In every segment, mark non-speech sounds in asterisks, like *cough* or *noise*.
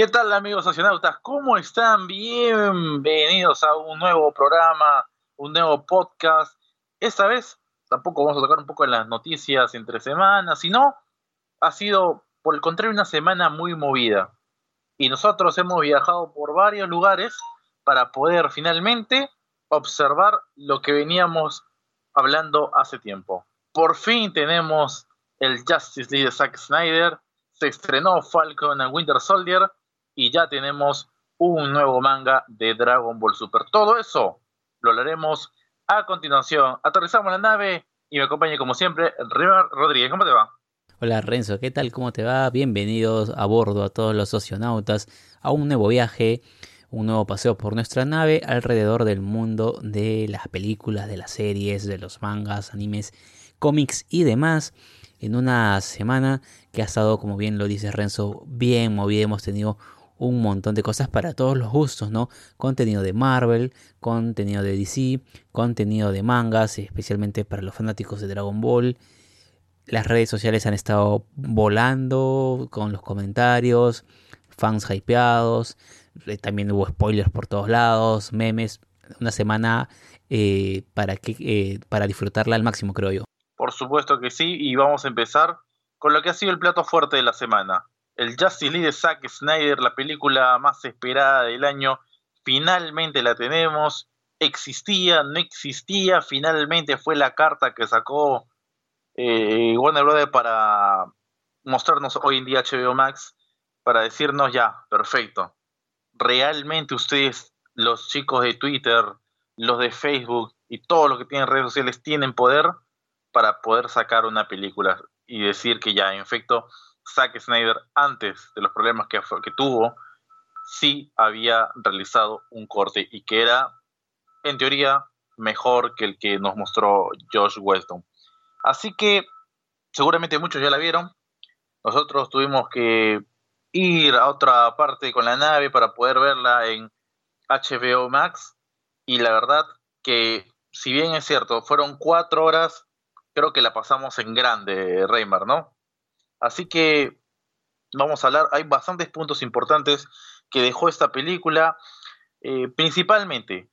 ¿Qué tal amigos socionautas? ¿Cómo están? Bienvenidos a un nuevo programa, un nuevo podcast. Esta vez tampoco vamos a tocar un poco en las noticias entre semanas, sino ha sido, por el contrario, una semana muy movida. Y nosotros hemos viajado por varios lugares para poder finalmente observar lo que veníamos hablando hace tiempo. Por fin tenemos el Justice League de Zack Snyder, se estrenó Falcon and Winter Soldier y ya tenemos un nuevo manga de Dragon Ball Super. Todo eso lo hablaremos a continuación. Aterrizamos la nave y me acompaña como siempre River Rodríguez. ¿Cómo te va? Hola Renzo, ¿qué tal? ¿Cómo te va? Bienvenidos a bordo a todos los socionautas a un nuevo viaje, un nuevo paseo por nuestra nave alrededor del mundo de las películas, de las series, de los mangas, animes, cómics y demás. En una semana que ha estado, como bien lo dice Renzo, bien movida. Hemos tenido un montón de cosas para todos los gustos, ¿no? Contenido de Marvel, contenido de DC, contenido de mangas, especialmente para los fanáticos de Dragon Ball. Las redes sociales han estado volando con los comentarios, fans hypeados, eh, también hubo spoilers por todos lados, memes. Una semana eh, para, que, eh, para disfrutarla al máximo, creo yo. Por supuesto que sí, y vamos a empezar con lo que ha sido el plato fuerte de la semana el Justice League de Zack Snyder, la película más esperada del año, finalmente la tenemos. Existía, no existía, finalmente fue la carta que sacó eh, Warner Bros. para mostrarnos hoy en día HBO Max, para decirnos ya, perfecto. Realmente ustedes, los chicos de Twitter, los de Facebook y todos los que tienen redes sociales tienen poder para poder sacar una película y decir que ya, en efecto, Zack Snyder, antes de los problemas que, tuvo, sí había realizado un corte y que era, en teoría, mejor que el que nos mostró Josh Weston. Así que seguramente muchos ya la vieron. Nosotros tuvimos que ir a otra parte con la nave para poder verla en HBO Max. Y la verdad que, si bien es cierto, fueron cuatro horas, creo que la pasamos en grande, Reymar, ¿no? Así que vamos a hablar, hay bastantes puntos importantes que dejó esta película. Eh, principalmente,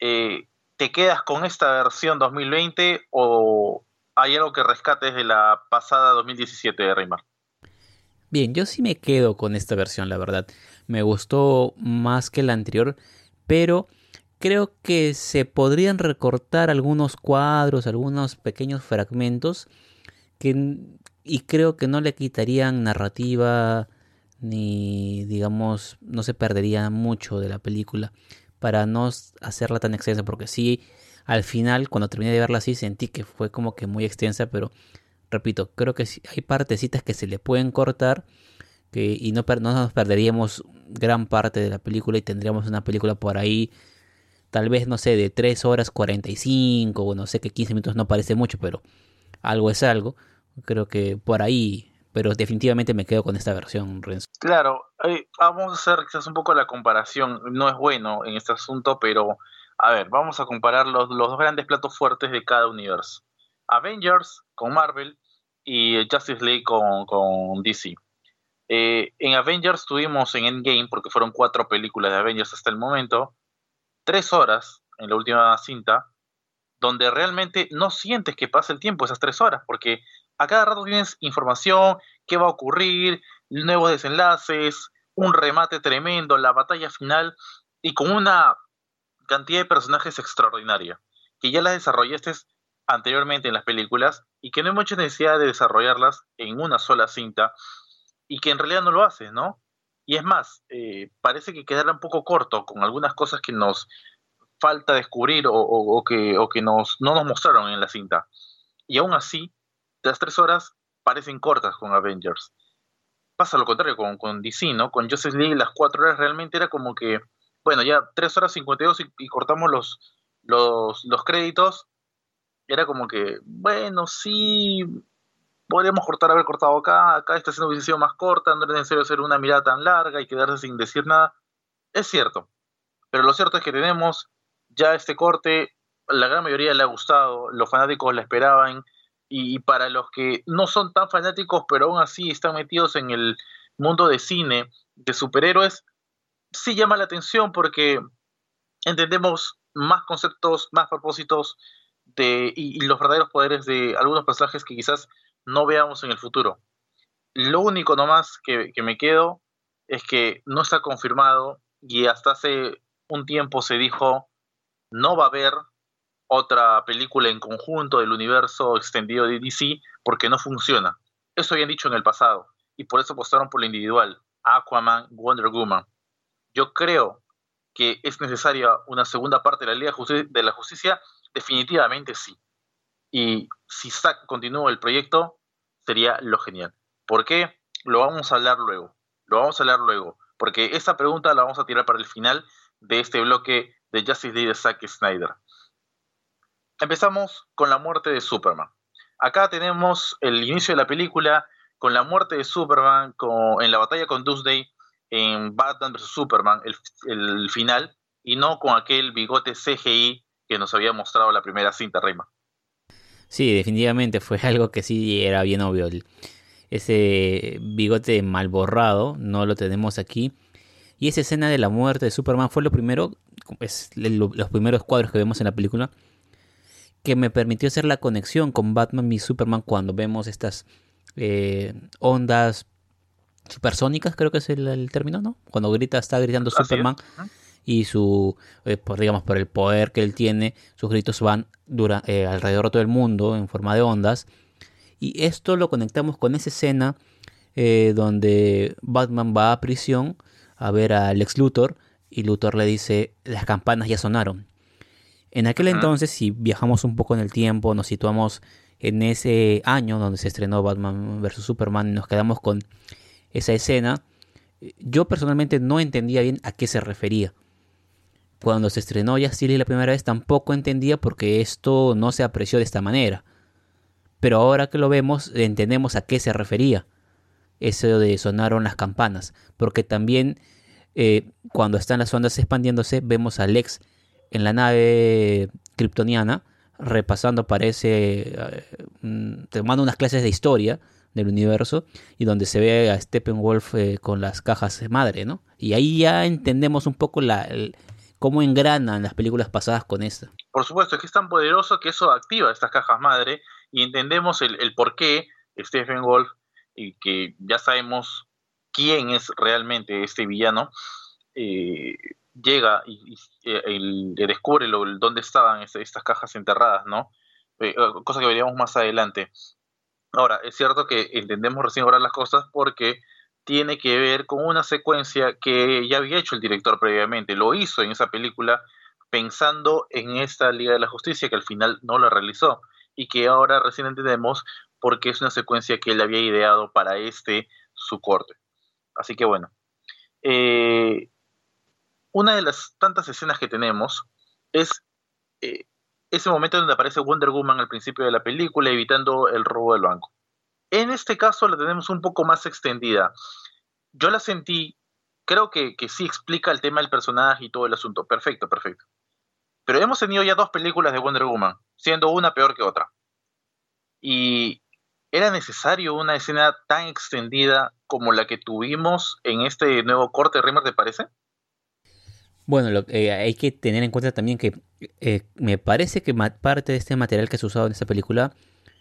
eh, ¿te quedas con esta versión 2020 o hay algo que rescates de la pasada 2017 de Reymar? Bien, yo sí me quedo con esta versión, la verdad. Me gustó más que la anterior, pero creo que se podrían recortar algunos cuadros, algunos pequeños fragmentos que y creo que no le quitarían narrativa ni digamos no se perdería mucho de la película para no hacerla tan extensa porque sí al final cuando terminé de verla así sentí que fue como que muy extensa pero repito creo que hay partecitas que se le pueden cortar que, y no, no nos perderíamos gran parte de la película y tendríamos una película por ahí tal vez no sé de 3 horas 45 o no sé que 15 minutos no parece mucho pero algo es algo Creo que por ahí, pero definitivamente me quedo con esta versión, Renzo. Claro, eh, vamos a hacer quizás un poco la comparación. No es bueno en este asunto, pero a ver, vamos a comparar los, los dos grandes platos fuertes de cada universo. Avengers con Marvel y Justice League con, con DC. Eh, en Avengers tuvimos en Endgame, porque fueron cuatro películas de Avengers hasta el momento, tres horas en la última cinta, donde realmente no sientes que pase el tiempo esas tres horas, porque a cada rato tienes información, qué va a ocurrir, nuevos desenlaces, un remate tremendo, la batalla final y con una cantidad de personajes extraordinaria, que ya las desarrollaste anteriormente en las películas y que no hay mucha necesidad de desarrollarlas en una sola cinta y que en realidad no lo haces, ¿no? Y es más, eh, parece que quedará un poco corto con algunas cosas que nos falta descubrir o, que, o que nos, no nos mostraron en la cinta. Y aún así, las tres horas parecen cortas con Avengers. Pasa lo contrario con, con DC, ¿no? Con Justice League las cuatro horas realmente era como que, bueno, ya tres horas 52 y, y cortamos los, los, los créditos. Era como que, bueno, sí, podríamos cortar, haber cortado acá, acá esta escena hubiese sido más corta, no era necesario hacer una mirada tan larga y quedarse sin decir nada. Es cierto, pero lo cierto es que tenemos ya este corte, la gran mayoría le ha gustado, los fanáticos la esperaban, y para los que no son tan fanáticos, pero aún así están metidos en el mundo de cine de superhéroes sí llama la atención porque entendemos más conceptos, más propósitos y, los verdaderos poderes de algunos personajes que quizás no veamos en el futuro. Lo único nomás que, que me quedo es que no está confirmado y hasta hace un tiempo se dijo no va a haber otra película en conjunto del universo extendido de DC porque no funciona. Eso habían dicho en el pasado y por eso apostaron por lo individual, Aquaman, Wonder Woman. Yo creo que es necesaria una segunda parte de la Liga de la Justicia, definitivamente sí. Y si Zack continúa el proyecto, sería lo genial. ¿Por qué? Lo vamos a hablar luego. Lo vamos a hablar luego. Porque esa pregunta la vamos a tirar para el final de este bloque de Justice League de Zack Snyder. Empezamos con la muerte de Superman. Acá tenemos el inicio de la película con la muerte de Superman en la batalla con Doomsday en Batman vs. Superman, el, final, y no con aquel bigote CGI que nos había mostrado la primera cinta Reyma. Sí, definitivamente fue *laughs* algo que sí era bien obvio. Ese bigote mal borrado no lo tenemos aquí. Y esa escena de la muerte de Superman fue lo primero, los primeros cuadros que vemos en la película, que me permitió hacer la conexión con Batman y Superman cuando vemos estas eh, ondas supersónicas, creo que es el, término, ¿no? Cuando grita, está gritando Superman y su, eh, por, digamos, por el poder que él tiene, sus gritos van dura, eh, alrededor de todo el mundo en forma de ondas. Y esto lo conectamos con esa escena donde Batman va a prisión a ver a Lex Luthor y Luthor le dice, las campanas ya sonaron. En aquel entonces, si viajamos un poco en el tiempo, nos situamos en ese año donde se estrenó Batman vs. Superman y nos quedamos con esa escena, yo personalmente no entendía bien a qué se refería. Cuando se estrenó Justice la primera vez tampoco entendía porque esto no se apreció de esta manera. Pero ahora que lo vemos entendemos a qué se refería. Eso de sonaron las campanas. Porque también eh, cuando están las ondas expandiéndose vemos a Lex en la nave kryptoniana, repasando, parece, eh, mm, tomando unas clases de historia del universo y donde se ve a Steppenwolf eh, con las cajas madre, ¿no? Y ahí ya entendemos un poco la, cómo engranan las películas pasadas con esta. Por supuesto, es que es tan poderoso que eso activa estas cajas madre y entendemos el, el por qué Steppenwolf, y que ya sabemos quién es realmente este villano, eh, llega y, descubre dónde estaban estas cajas enterradas, ¿no? Eh, eh, cosa que veríamos más adelante. Ahora, es cierto que entendemos recién ahora las cosas porque tiene que ver con una secuencia que ya había hecho el director previamente, lo hizo en esa película pensando en esta Liga de la Justicia que al final no la realizó y que ahora recién entendemos porque es una secuencia que él había ideado para este su corte. Así que bueno, eh, una de las tantas escenas que tenemos es eh, ese momento donde aparece Wonder Woman al principio de la película evitando el robo del banco. En este caso la tenemos un poco más extendida. Yo la sentí, creo que, que sí explica el tema del personaje y todo el asunto. Perfecto, perfecto. Pero hemos tenido ya dos películas de Wonder Woman, siendo una peor que otra. Y era necesario una escena tan extendida como la que tuvimos en este nuevo corte, Rimmer, ¿te parece? Bueno, lo, eh, hay que tener en cuenta también que eh, me parece que parte de este material que se usado en esta película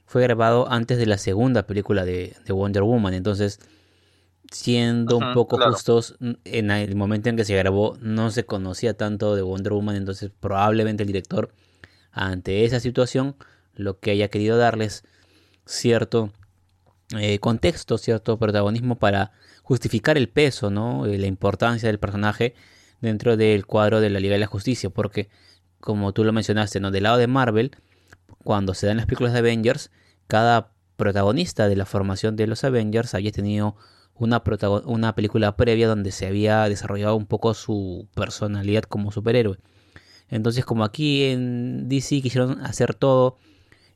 fue grabado antes de la segunda película de, Wonder Woman. Entonces, siendo un poco justos, en el momento en que se grabó no se conocía tanto de Wonder Woman. Entonces, probablemente el director, ante esa situación, lo que haya querido darles cierto eh, contexto, cierto protagonismo para justificar el peso, ¿no? la importancia del personaje dentro del cuadro de la Liga de la Justicia, porque como tú lo mencionaste, ¿no? del lado de Marvel, cuando se dan las películas de Avengers, cada protagonista de la formación de los Avengers había tenido una, una película previa donde se había desarrollado un poco su personalidad como superhéroe. Entonces, como aquí en DC quisieron hacer todo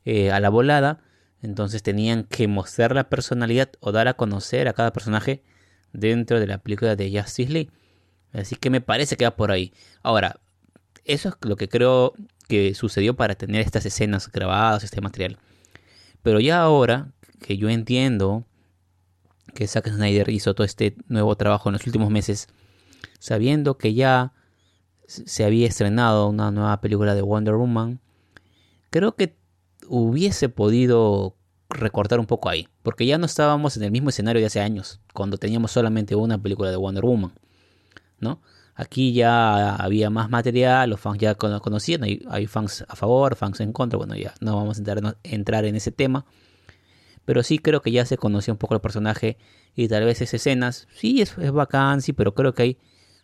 eh, a la volada, entonces tenían que mostrar la personalidad o dar a conocer a cada personaje dentro de la película de Justice League. Así que me parece que va por ahí. Ahora, eso es lo que creo que sucedió para tener estas escenas grabadas, este material. Pero ya ahora que yo entiendo que Zack Snyder hizo todo este nuevo trabajo en los últimos meses, sabiendo que ya se había estrenado una nueva película de Wonder Woman, creo que hubiese podido recortar un poco ahí, porque ya no estábamos en el mismo escenario de hace años, cuando teníamos solamente una película de Wonder Woman, ¿no? Aquí ya había más material, los fans ya conocían, hay, fans a favor, fans en contra, bueno, ya no vamos a entrar, en ese tema, pero sí creo que ya se conocía un poco el personaje y tal vez esas escenas, sí es, es pero creo que hay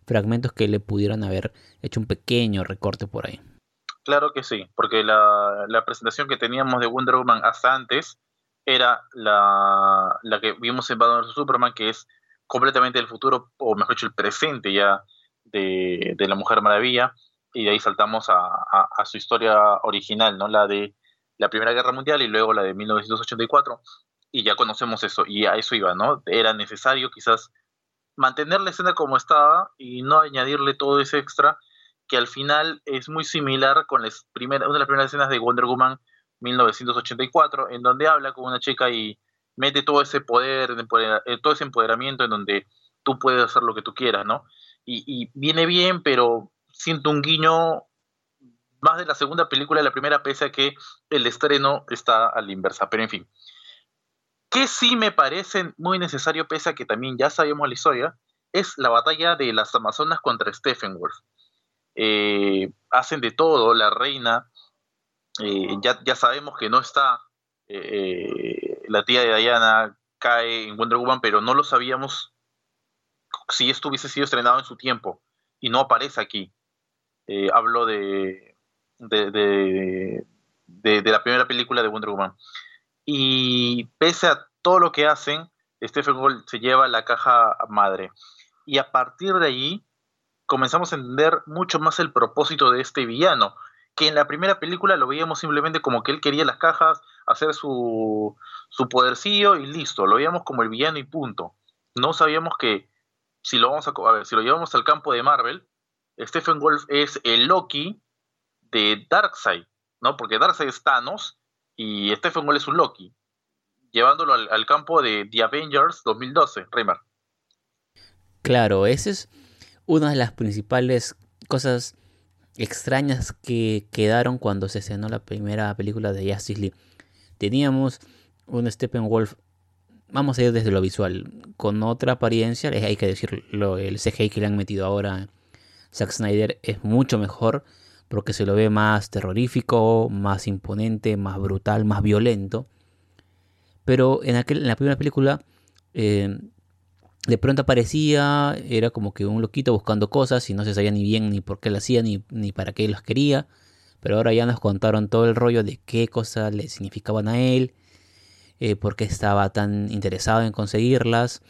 fragmentos que le pudieran haber hecho un pequeño recorte por ahí. Claro que sí, porque la, presentación que teníamos de Wonder Woman hasta antes era la, la que vimos en Batman. Superman, que es completamente el futuro, o mejor dicho, el presente ya de, la Mujer Maravilla, y de ahí saltamos a, su historia original, ¿no? La de la Primera Guerra Mundial y luego la de 1984, y ya conocemos eso, y a eso iba, ¿no? Era necesario quizás mantener la escena como estaba y no añadirle todo ese extra que al final es muy similar con las una de las primeras escenas de Wonder Woman 1984, en donde habla con una chica y mete todo ese poder, eh, todo ese empoderamiento en donde tú puedes hacer lo que tú quieras, ¿no? Y, viene bien, pero siento un guiño más de la segunda película de la primera, pese a que el estreno está a la inversa, pero en fin. Que sí me parece muy necesario, pese a que también ya sabemos la historia, es la batalla de las Amazonas contra Stephen Wolf. Eh, hacen de todo, la reina, eh, ya, ya, sabemos que no está, eh, la tía de Diana cae en Wonder Woman, pero no lo sabíamos si esto hubiese sido estrenado en su tiempo y no aparece aquí. hablo de de, de, de, la primera película de Wonder Woman. Y pese a todo lo que hacen, Stephen Gold se lleva la caja madre. Y a partir de allí comenzamos a entender mucho más el propósito de este villano, que en la primera película lo veíamos simplemente como que él quería las cajas, hacer su, su podercillo y listo, lo veíamos como el villano y punto. No sabíamos que si lo vamos a, ver, si lo llevamos al campo de Marvel, Stephen Wolf es el Loki de Darkseid, ¿no? Porque Darkseid es Thanos y Stephen Wolf es un Loki, llevándolo al, campo de The Avengers 2012, Reimer. Claro, esa es una de las principales cosas extrañas que quedaron cuando se estrenó la primera película de Justice League. Teníamos un Steppenwolf, vamos a ir desde lo visual, con otra apariencia, hay que decirlo, el CGI que le han metido ahora Zack Snyder es mucho mejor porque se lo ve más terrorífico, más imponente, más brutal, más violento. Pero en, aquel, en la primera película eh, de pronto aparecía, era como que un loquito buscando cosas y no se sabía ni bien ni por qué lo hacía ni, ni para qué las quería. Pero ahora ya nos contaron todo el rollo de qué cosas le significaban a él, eh, por qué estaba tan interesado en conseguirlas.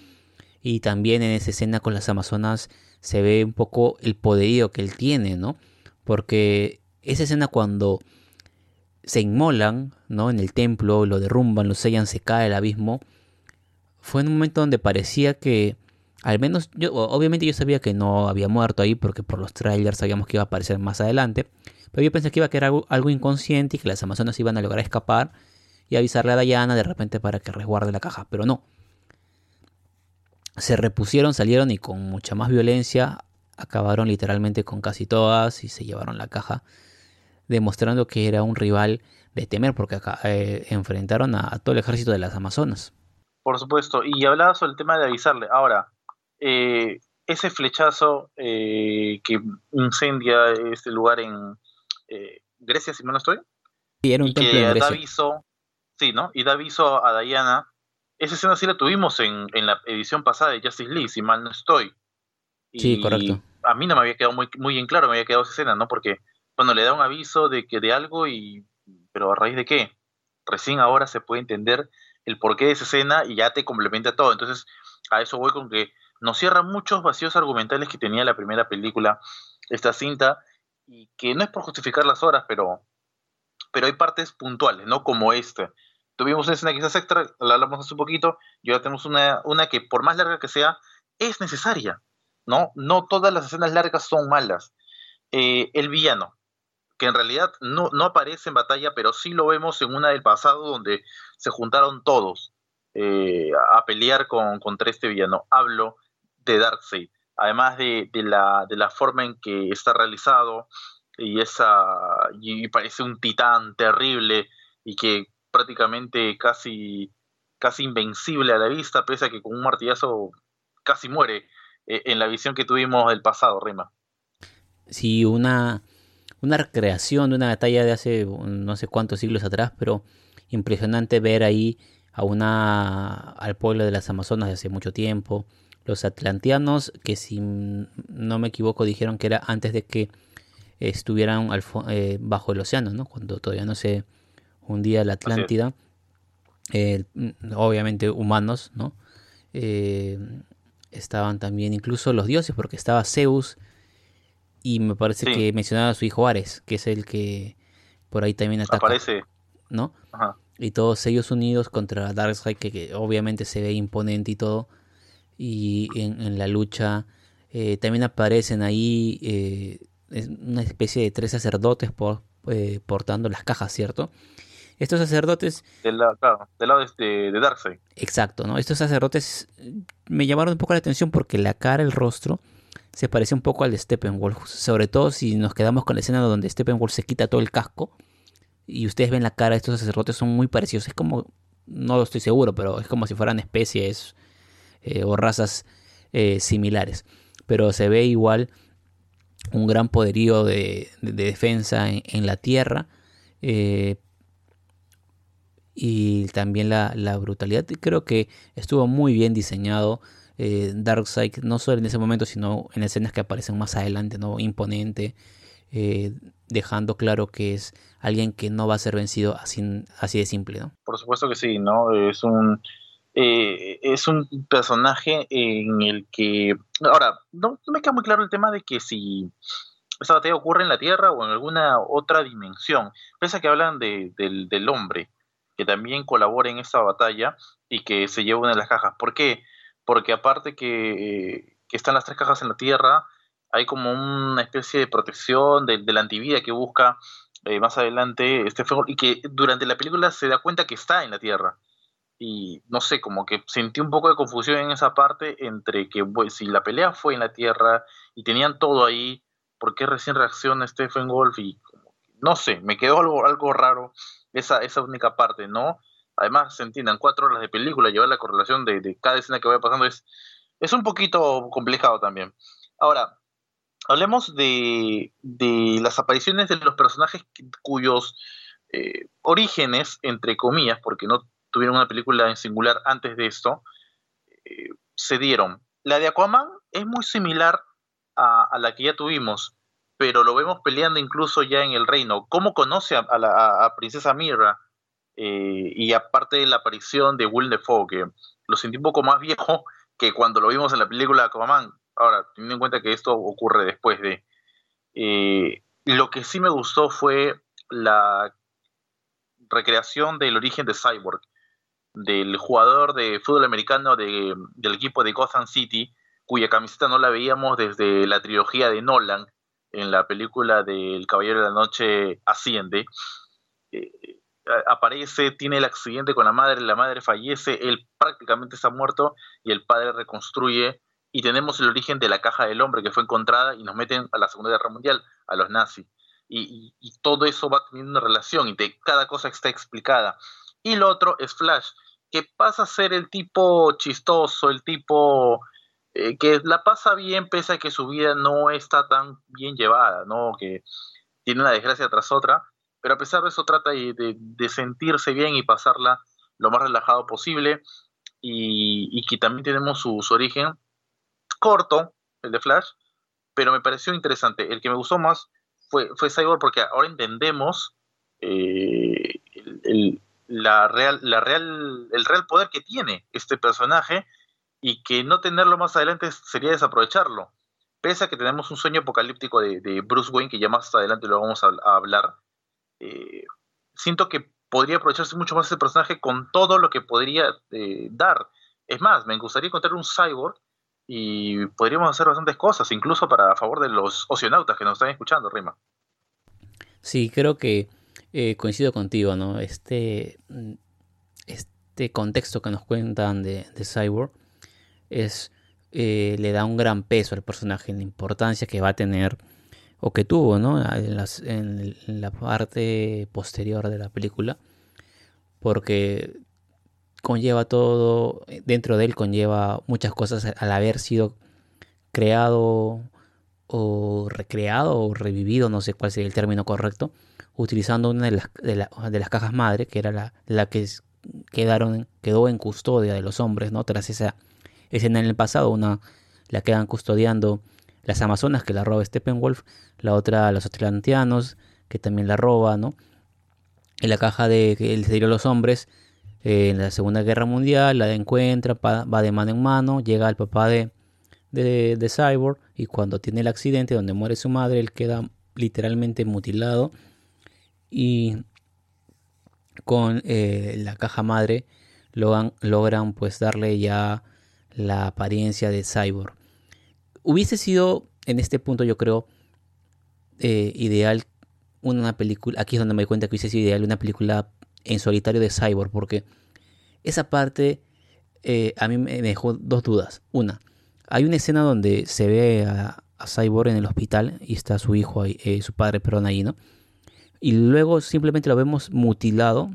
Y también en esa escena con las Amazonas se ve un poco el poderío que él tiene, ¿no? Porque esa escena cuando se inmolan, ¿no? En el templo, lo derrumban, lo sellan, se cae el abismo fue en un momento donde parecía que, al menos, yo, obviamente yo sabía que no había muerto ahí porque por los trailers sabíamos que iba a aparecer más adelante, pero yo pensé que iba a quedar algo, inconsciente y que las amazonas iban a lograr escapar y avisarle a Diana de repente para que resguarde la caja, pero no. Se repusieron, salieron y con mucha más violencia acabaron literalmente con casi todas y se llevaron la caja, demostrando que era un rival de temer porque acá, eh, enfrentaron a todo el ejército de las Amazonas. Por supuesto, y hablaba sobre el tema de avisarle. Ahora, eh, ese flechazo eh, que incendia este lugar en eh, Grecia, si mal no estoy. Sí, era un templo que da aviso, sí, ¿no? Y da aviso a Diana. Esa escena sí la tuvimos en, en la edición pasada de Justice League, si mal no estoy. sí, correcto. A mí no me había quedado muy, muy en claro, me había quedado esa escena, ¿no? Porque cuando le da un aviso de que de algo y pero a raíz de qué recién ahora se puede entender el porqué de esa escena y ya te complementa todo. Entonces, a eso voy con que nos cierra muchos vacíos argumentales que tenía la primera película, esta cinta, y que no es por justificar las horas, pero, pero hay partes puntuales, ¿no? Como esta. Tuvimos una escena quizás extra, la hablamos hace un poquito, y ahora tenemos una, una que por más larga que sea, es necesaria, ¿no? No todas las escenas largas son malas. Eh, el villano, que en realidad no, no aparece en batalla, pero sí lo vemos en una del pasado donde se juntaron todos. eh, a pelear con, contra este villano. Hablo de Darkseid. Además de, la, de la forma en que está realizado y, esa, y parece un titán terrible y que prácticamente casi, casi invencible a la vista, pese a que con un martillazo casi muere eh, en la visión que tuvimos del pasado, Rima. Sí, una, una recreación de una batalla de hace no sé cuántos siglos atrás, pero impresionante ver ahí a una al pueblo de las Amazonas de hace mucho tiempo. Los atlanteanos, que si no me equivoco dijeron que era antes de que estuvieran eh, bajo el océano, ¿no? Cuando todavía no se hundía la Atlántida. Eh, obviamente humanos, ¿no? Eh, estaban también incluso los dioses, porque estaba Zeus y me parece que mencionaba a su hijo Ares, que es el que por ahí también ataca. Aparece. ¿No? Y todos ellos unidos contra Darkseid, que, que obviamente se ve imponente y todo. Y en, la lucha también aparecen ahí es una especie de tres sacerdotes por, eh, portando las cajas, ¿cierto? Estos sacerdotes... Del, lado, del lado de, de Darkseid. Exacto, ¿no? Estos sacerdotes me llamaron un poco la atención porque la cara, el rostro, se parece un poco al de Steppenwolf. Sobre todo si nos quedamos con la escena donde Steppenwolf se quita todo el casco y ustedes ven la cara de estos sacerdotes, son muy parecidos. Es como, no lo estoy seguro, pero es como si fueran especies eh, o razas eh, similares. Pero se ve igual un gran poderío de, defensa en, la tierra eh, y también la, brutalidad. Creo que estuvo muy bien diseñado eh, Darkseid, no solo en ese momento, sino en escenas que aparecen más adelante, ¿no? imponente, eh, dejando claro que es alguien que no va a ser vencido así, así de simple. ¿no? Por supuesto que sí, ¿no? Es un eh, es un personaje en el que... Ahora, no, me queda muy claro el tema de que si esa batalla ocurre en la Tierra o en alguna otra dimensión, pese a que hablan de, del, hombre, que también colabora en esa batalla y que se lleva una de las cajas. ¿Por qué? Porque aparte que, que están las tres cajas en la Tierra, hay como una especie de protección de, la antivida que busca eh, más adelante este y que durante la película se da cuenta que está en la Tierra y no sé, como que sentí un poco de confusión en esa parte entre que pues, si la pelea fue en la Tierra y tenían todo ahí, ¿por qué recién reacciona Stephen Wolf? Y no sé, me quedó algo, algo raro esa, esa única parte, ¿no? Además, se entiendan, cuatro horas de película, llevar la correlación de, cada escena que vaya pasando es, es un poquito complicado también. Ahora, hablemos de, de las apariciones de los personajes cuyos eh, orígenes, entre comillas, porque no tuvieron una película en singular antes de esto, eh, se dieron. La de Aquaman es muy similar a, la que ya tuvimos, pero lo vemos peleando incluso ya en el reino. ¿Cómo conoce a, la Princesa Mira? Eh, y aparte de la aparición de Will Defoe, que lo sentí un poco más *laughs* viejo que cuando lo vimos en la película Aquaman. Ahora, teniendo en cuenta que esto ocurre después de... Eh, lo que sí me gustó fue la recreación del origen de Cyborg del jugador de fútbol americano del equipo de Gotham City, cuya camiseta no la veíamos desde la trilogía de Nolan en la película del Caballero de la Noche Asciende. Eh, aparece, tiene el accidente con la madre, la madre fallece, él prácticamente está muerto y el padre reconstruye y tenemos el origen de la caja del hombre que fue encontrada y nos meten a la Segunda Guerra Mundial, a los nazis. Y, todo eso va teniendo una relación y de cada cosa está explicada. Y lo otro es Flash, que pasa a ser el tipo chistoso, el tipo eh, que la pasa bien pese a que su vida no está tan bien llevada, ¿no? Que tiene una desgracia tras otra, pero a pesar de eso trata de, sentirse bien y pasarla lo más relajado posible y, que también tenemos su, origen corto, el de Flash, pero me pareció interesante. El que me gustó más fue, fue Cyborg porque ahora entendemos eh, el, la real, la real, el real poder que tiene este personaje y que no tenerlo más adelante sería desaprovecharlo. Pese a que tenemos un sueño apocalíptico de, Bruce Wayne, que ya más adelante lo vamos a, hablar, eh, siento que podría aprovecharse mucho más ese personaje con todo lo que podría eh, dar. Es más, me gustaría encontrar un cyborg y podríamos hacer bastantes cosas, incluso para a favor de los oceanautas que nos están escuchando, Rima. Sí, creo que eh, coincido contigo, ¿no? Este, este contexto que nos cuentan de, Cyborg es le da un gran peso al personaje, la importancia que va a tener o que tuvo ¿no? en, en, la parte posterior de la película, porque conlleva todo, dentro de él conlleva muchas cosas al haber sido creado o recreado o revivido, no sé cuál sería el término correcto, utilizando una de las, de, las cajas madre, que era la, la que quedaron, quedó en custodia de los hombres, ¿no? Tras esa escena en el pasado, una la quedan custodiando las Amazonas, que la roba Steppenwolf, la otra los atlanteanos, que también la roba, ¿no? En la caja de que se dio los hombres, eh, en la Segunda Guerra Mundial, la encuentra, va de mano en mano, llega el papá de, de, de Cyborg, y cuando tiene el accidente donde muere su madre, él queda literalmente mutilado y con eh, la caja madre logran, logran pues darle ya la apariencia de cyborg. Hubiese sido en este punto yo creo eh, ideal una película, aquí es donde me doy cuenta que hubiese sido ideal una película en solitario de cyborg porque esa parte eh, a mí me dejó dos dudas. Una, hay una escena donde se ve a, a Cyborg en el hospital y está su hijo, ahí, su padre, perdón, ahí, ¿no? y luego simplemente lo vemos mutilado,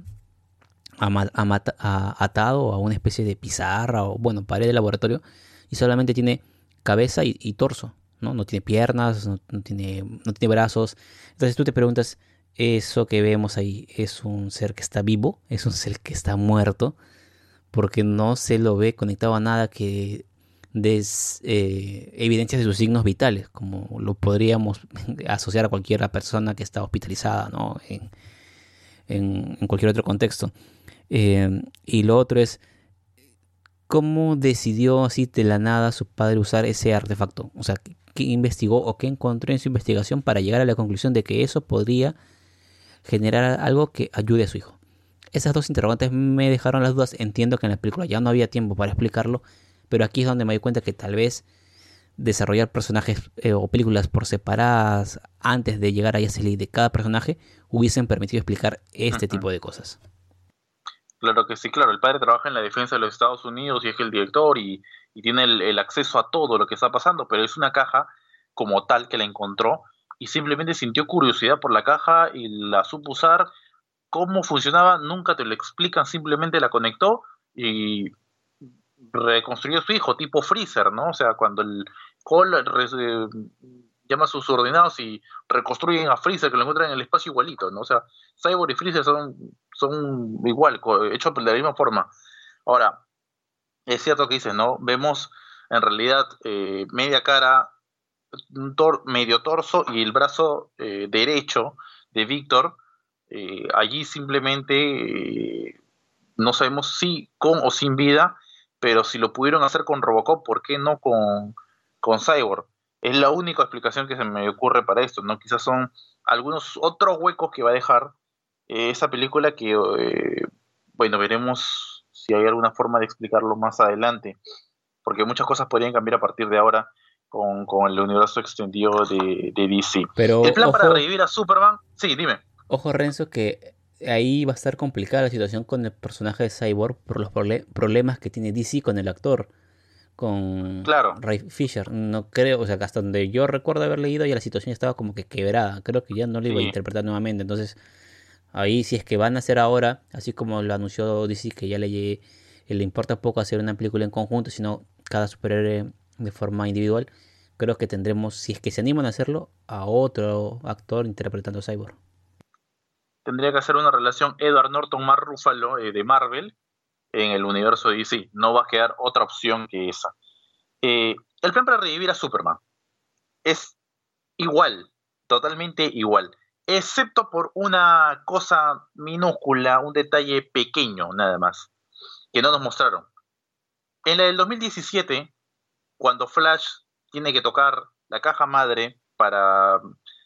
atado a una especie de pizarra o, bueno, pared de laboratorio y solamente tiene cabeza y, torso, ¿no? No tiene piernas, no, tiene, no tiene brazos. Entonces tú te preguntas, ¿eso que vemos ahí es un ser que está vivo? ¿Es un ser que está muerto? Porque no se lo ve conectado a nada que des eh, evidencias de sus signos vitales, como lo podríamos *laughs* asociar a cualquier persona que está hospitalizada ¿no? en, en, cualquier otro contexto. Eh, y lo otro es cómo decidió así de la nada su padre usar ese artefacto. O sea, qué investigó o qué encontró en su investigación para llegar a la conclusión de que eso podría generar algo que ayude a su hijo. Esas dos interrogantes me dejaron las dudas. Entiendo que en la película ya no había tiempo para explicarlo, pero aquí es donde me doy cuenta que tal vez desarrollar personajes eh, o películas por separadas antes de llegar a esa ley de cada personaje hubiesen permitido explicar este tipo de cosas. Claro que sí, claro, el padre trabaja en la defensa de los Estados Unidos y es el director y, tiene el, acceso a todo lo que está pasando, pero es una caja como tal que la encontró y simplemente sintió curiosidad por la caja y la supo usar. ¿Cómo funcionaba? Nunca te lo explican, simplemente la conectó y reconstruyó su hijo, tipo Freezer, ¿no? O sea, cuando el Cole eh, llama a sus subordinados y reconstruyen a Freezer, que lo encuentran en el espacio igualito, ¿no? O sea, Cyborg y Freezer son, son igual, hechos de la misma forma. Ahora, es cierto que dices, ¿no? Vemos en realidad eh, media cara, medio torso y el brazo eh, derecho de Víctor. allí simplemente no sabemos si con o sin vida pero si lo pudieron hacer con Robocop, ¿por qué no con, con Cyborg? Es la única explicación que se me ocurre para esto, ¿no? Quizás son algunos otros huecos que va a dejar eh, esa película que, eh, bueno, veremos si hay alguna forma de explicarlo más adelante, porque muchas cosas podrían cambiar a partir de ahora con, el universo extendido de, DC. Pero, el plan para revivir a Superman, sí, dime. Ojo Renzo, que ahí va a estar complicada la situación con el personaje de Cyborg por los problemas que tiene DC con el actor, con Ray Fisher. No creo, o sea, hasta donde yo recuerdo haber leído ya la situación estaba como que quebrada. Creo que ya no lo iba a interpretar nuevamente. Entonces, ahí si es que van a hacer ahora, así como lo anunció DC, que ya le, le importa poco hacer una película en conjunto, sino cada superhéroe de forma individual, creo que tendremos, si es que se animan a hacerlo, a otro actor interpretando a Cyborg tendría que hacer una relación Edward Norton más Ruffalo eh, de Marvel en el universo de DC. No va a quedar otra opción que esa. Eh, el plan para revivir a Superman es igual, totalmente igual, excepto por una cosa minúscula, un detalle pequeño nada más, que no nos mostraron. En la del 2017, cuando Flash tiene que tocar la caja madre para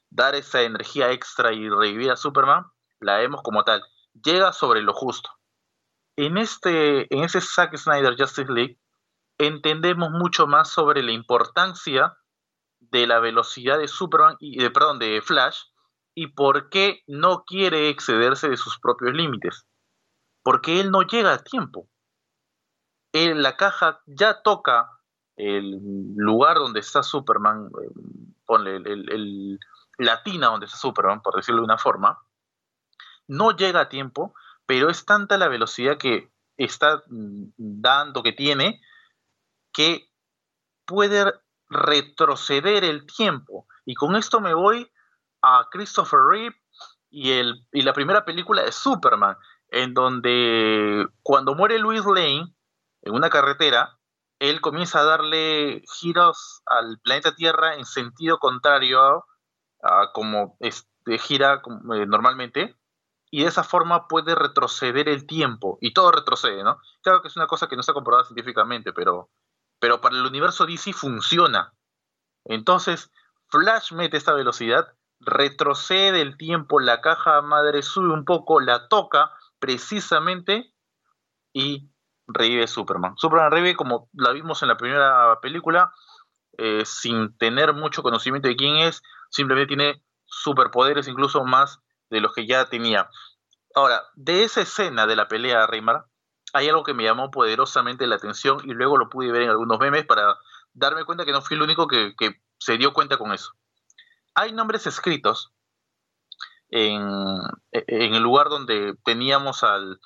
dar esa energía extra y revivir a Superman, la vemos como tal, llega sobre lo justo. En, este, en ese Zack Snyder Justice League entendemos mucho más sobre la importancia de la velocidad de Superman y de, perdón, de Flash y por qué no quiere excederse de sus propios límites. porque él no llega a tiempo. la caja ya toca el lugar donde está Superman, eh, la tina donde está Superman, por decirlo de una forma, no llega a tiempo, pero es tanta la velocidad que está mm, dando, que tiene, que puede retroceder el tiempo. Y con esto me voy a Christopher Reeve y, el, y la primera película de Superman, en donde cuando muere Louis Lane en una carretera, él comienza a darle giros al planeta Tierra en sentido contrario a, como este, gira eh, normalmente, y de esa forma puede retroceder el tiempo, y todo retrocede, ¿no? Claro que es una cosa que no está comprobada científicamente, pero, pero para el universo DC funciona. Entonces, Flash mete esta velocidad, retrocede el tiempo, la caja madre sube un poco, la toca precisamente y revive Superman. Superman revive como la vimos en la primera película, eh, sin tener mucho conocimiento de quién es, simplemente tiene superpoderes incluso más de los que ya tenía. Ahora, de esa escena de la pelea de Reymar, hay algo que me llamó poderosamente la atención y luego lo pude ver en algunos memes para darme cuenta que no fui el único que, se dio cuenta con eso. Hay nombres escritos en, en el lugar donde teníamos al,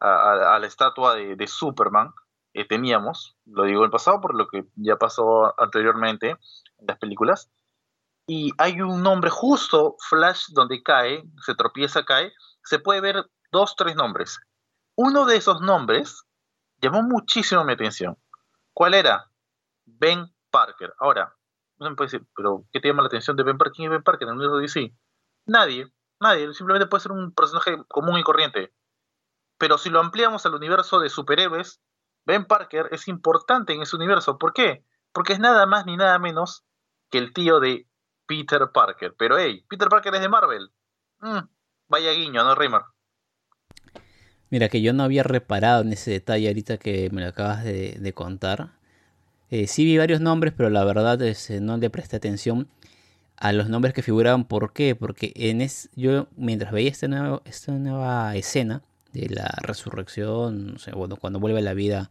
a, la estatua de, Superman, que teníamos, lo digo en el pasado por lo que ya pasó anteriormente en las películas, y hay un nombre justo, Flash, donde cae, se tropieza, cae, se puede ver dos, tres nombres. Uno de esos nombres llamó muchísimo mi atención. ¿Cuál era? Ben Parker. Ahora, no me puede decir, pero ¿qué te llama la atención de Ben Parker? ¿Quién Ben Parker en el universo de DC? Nadie, nadie, simplemente puede ser un personaje común y corriente. Pero si lo ampliamos al universo de superhéroes, Ben Parker es importante en ese universo. ¿Por qué? Porque es nada más ni nada menos que el tío de Peter Parker. Pero hey, Peter Parker es de Marvel. Mm, vaya guiño, ¿no, Reimer? Mira, que yo no había reparado en ese detalle ahorita que me lo acabas de, contar. Eh, sí vi varios nombres, pero la verdad es, eh, no le presté atención a los nombres que figuraban. ¿Por qué? Porque en es, yo mientras veía esta nueva, esta nueva escena de la resurrección, bueno, cuando vuelve a la vida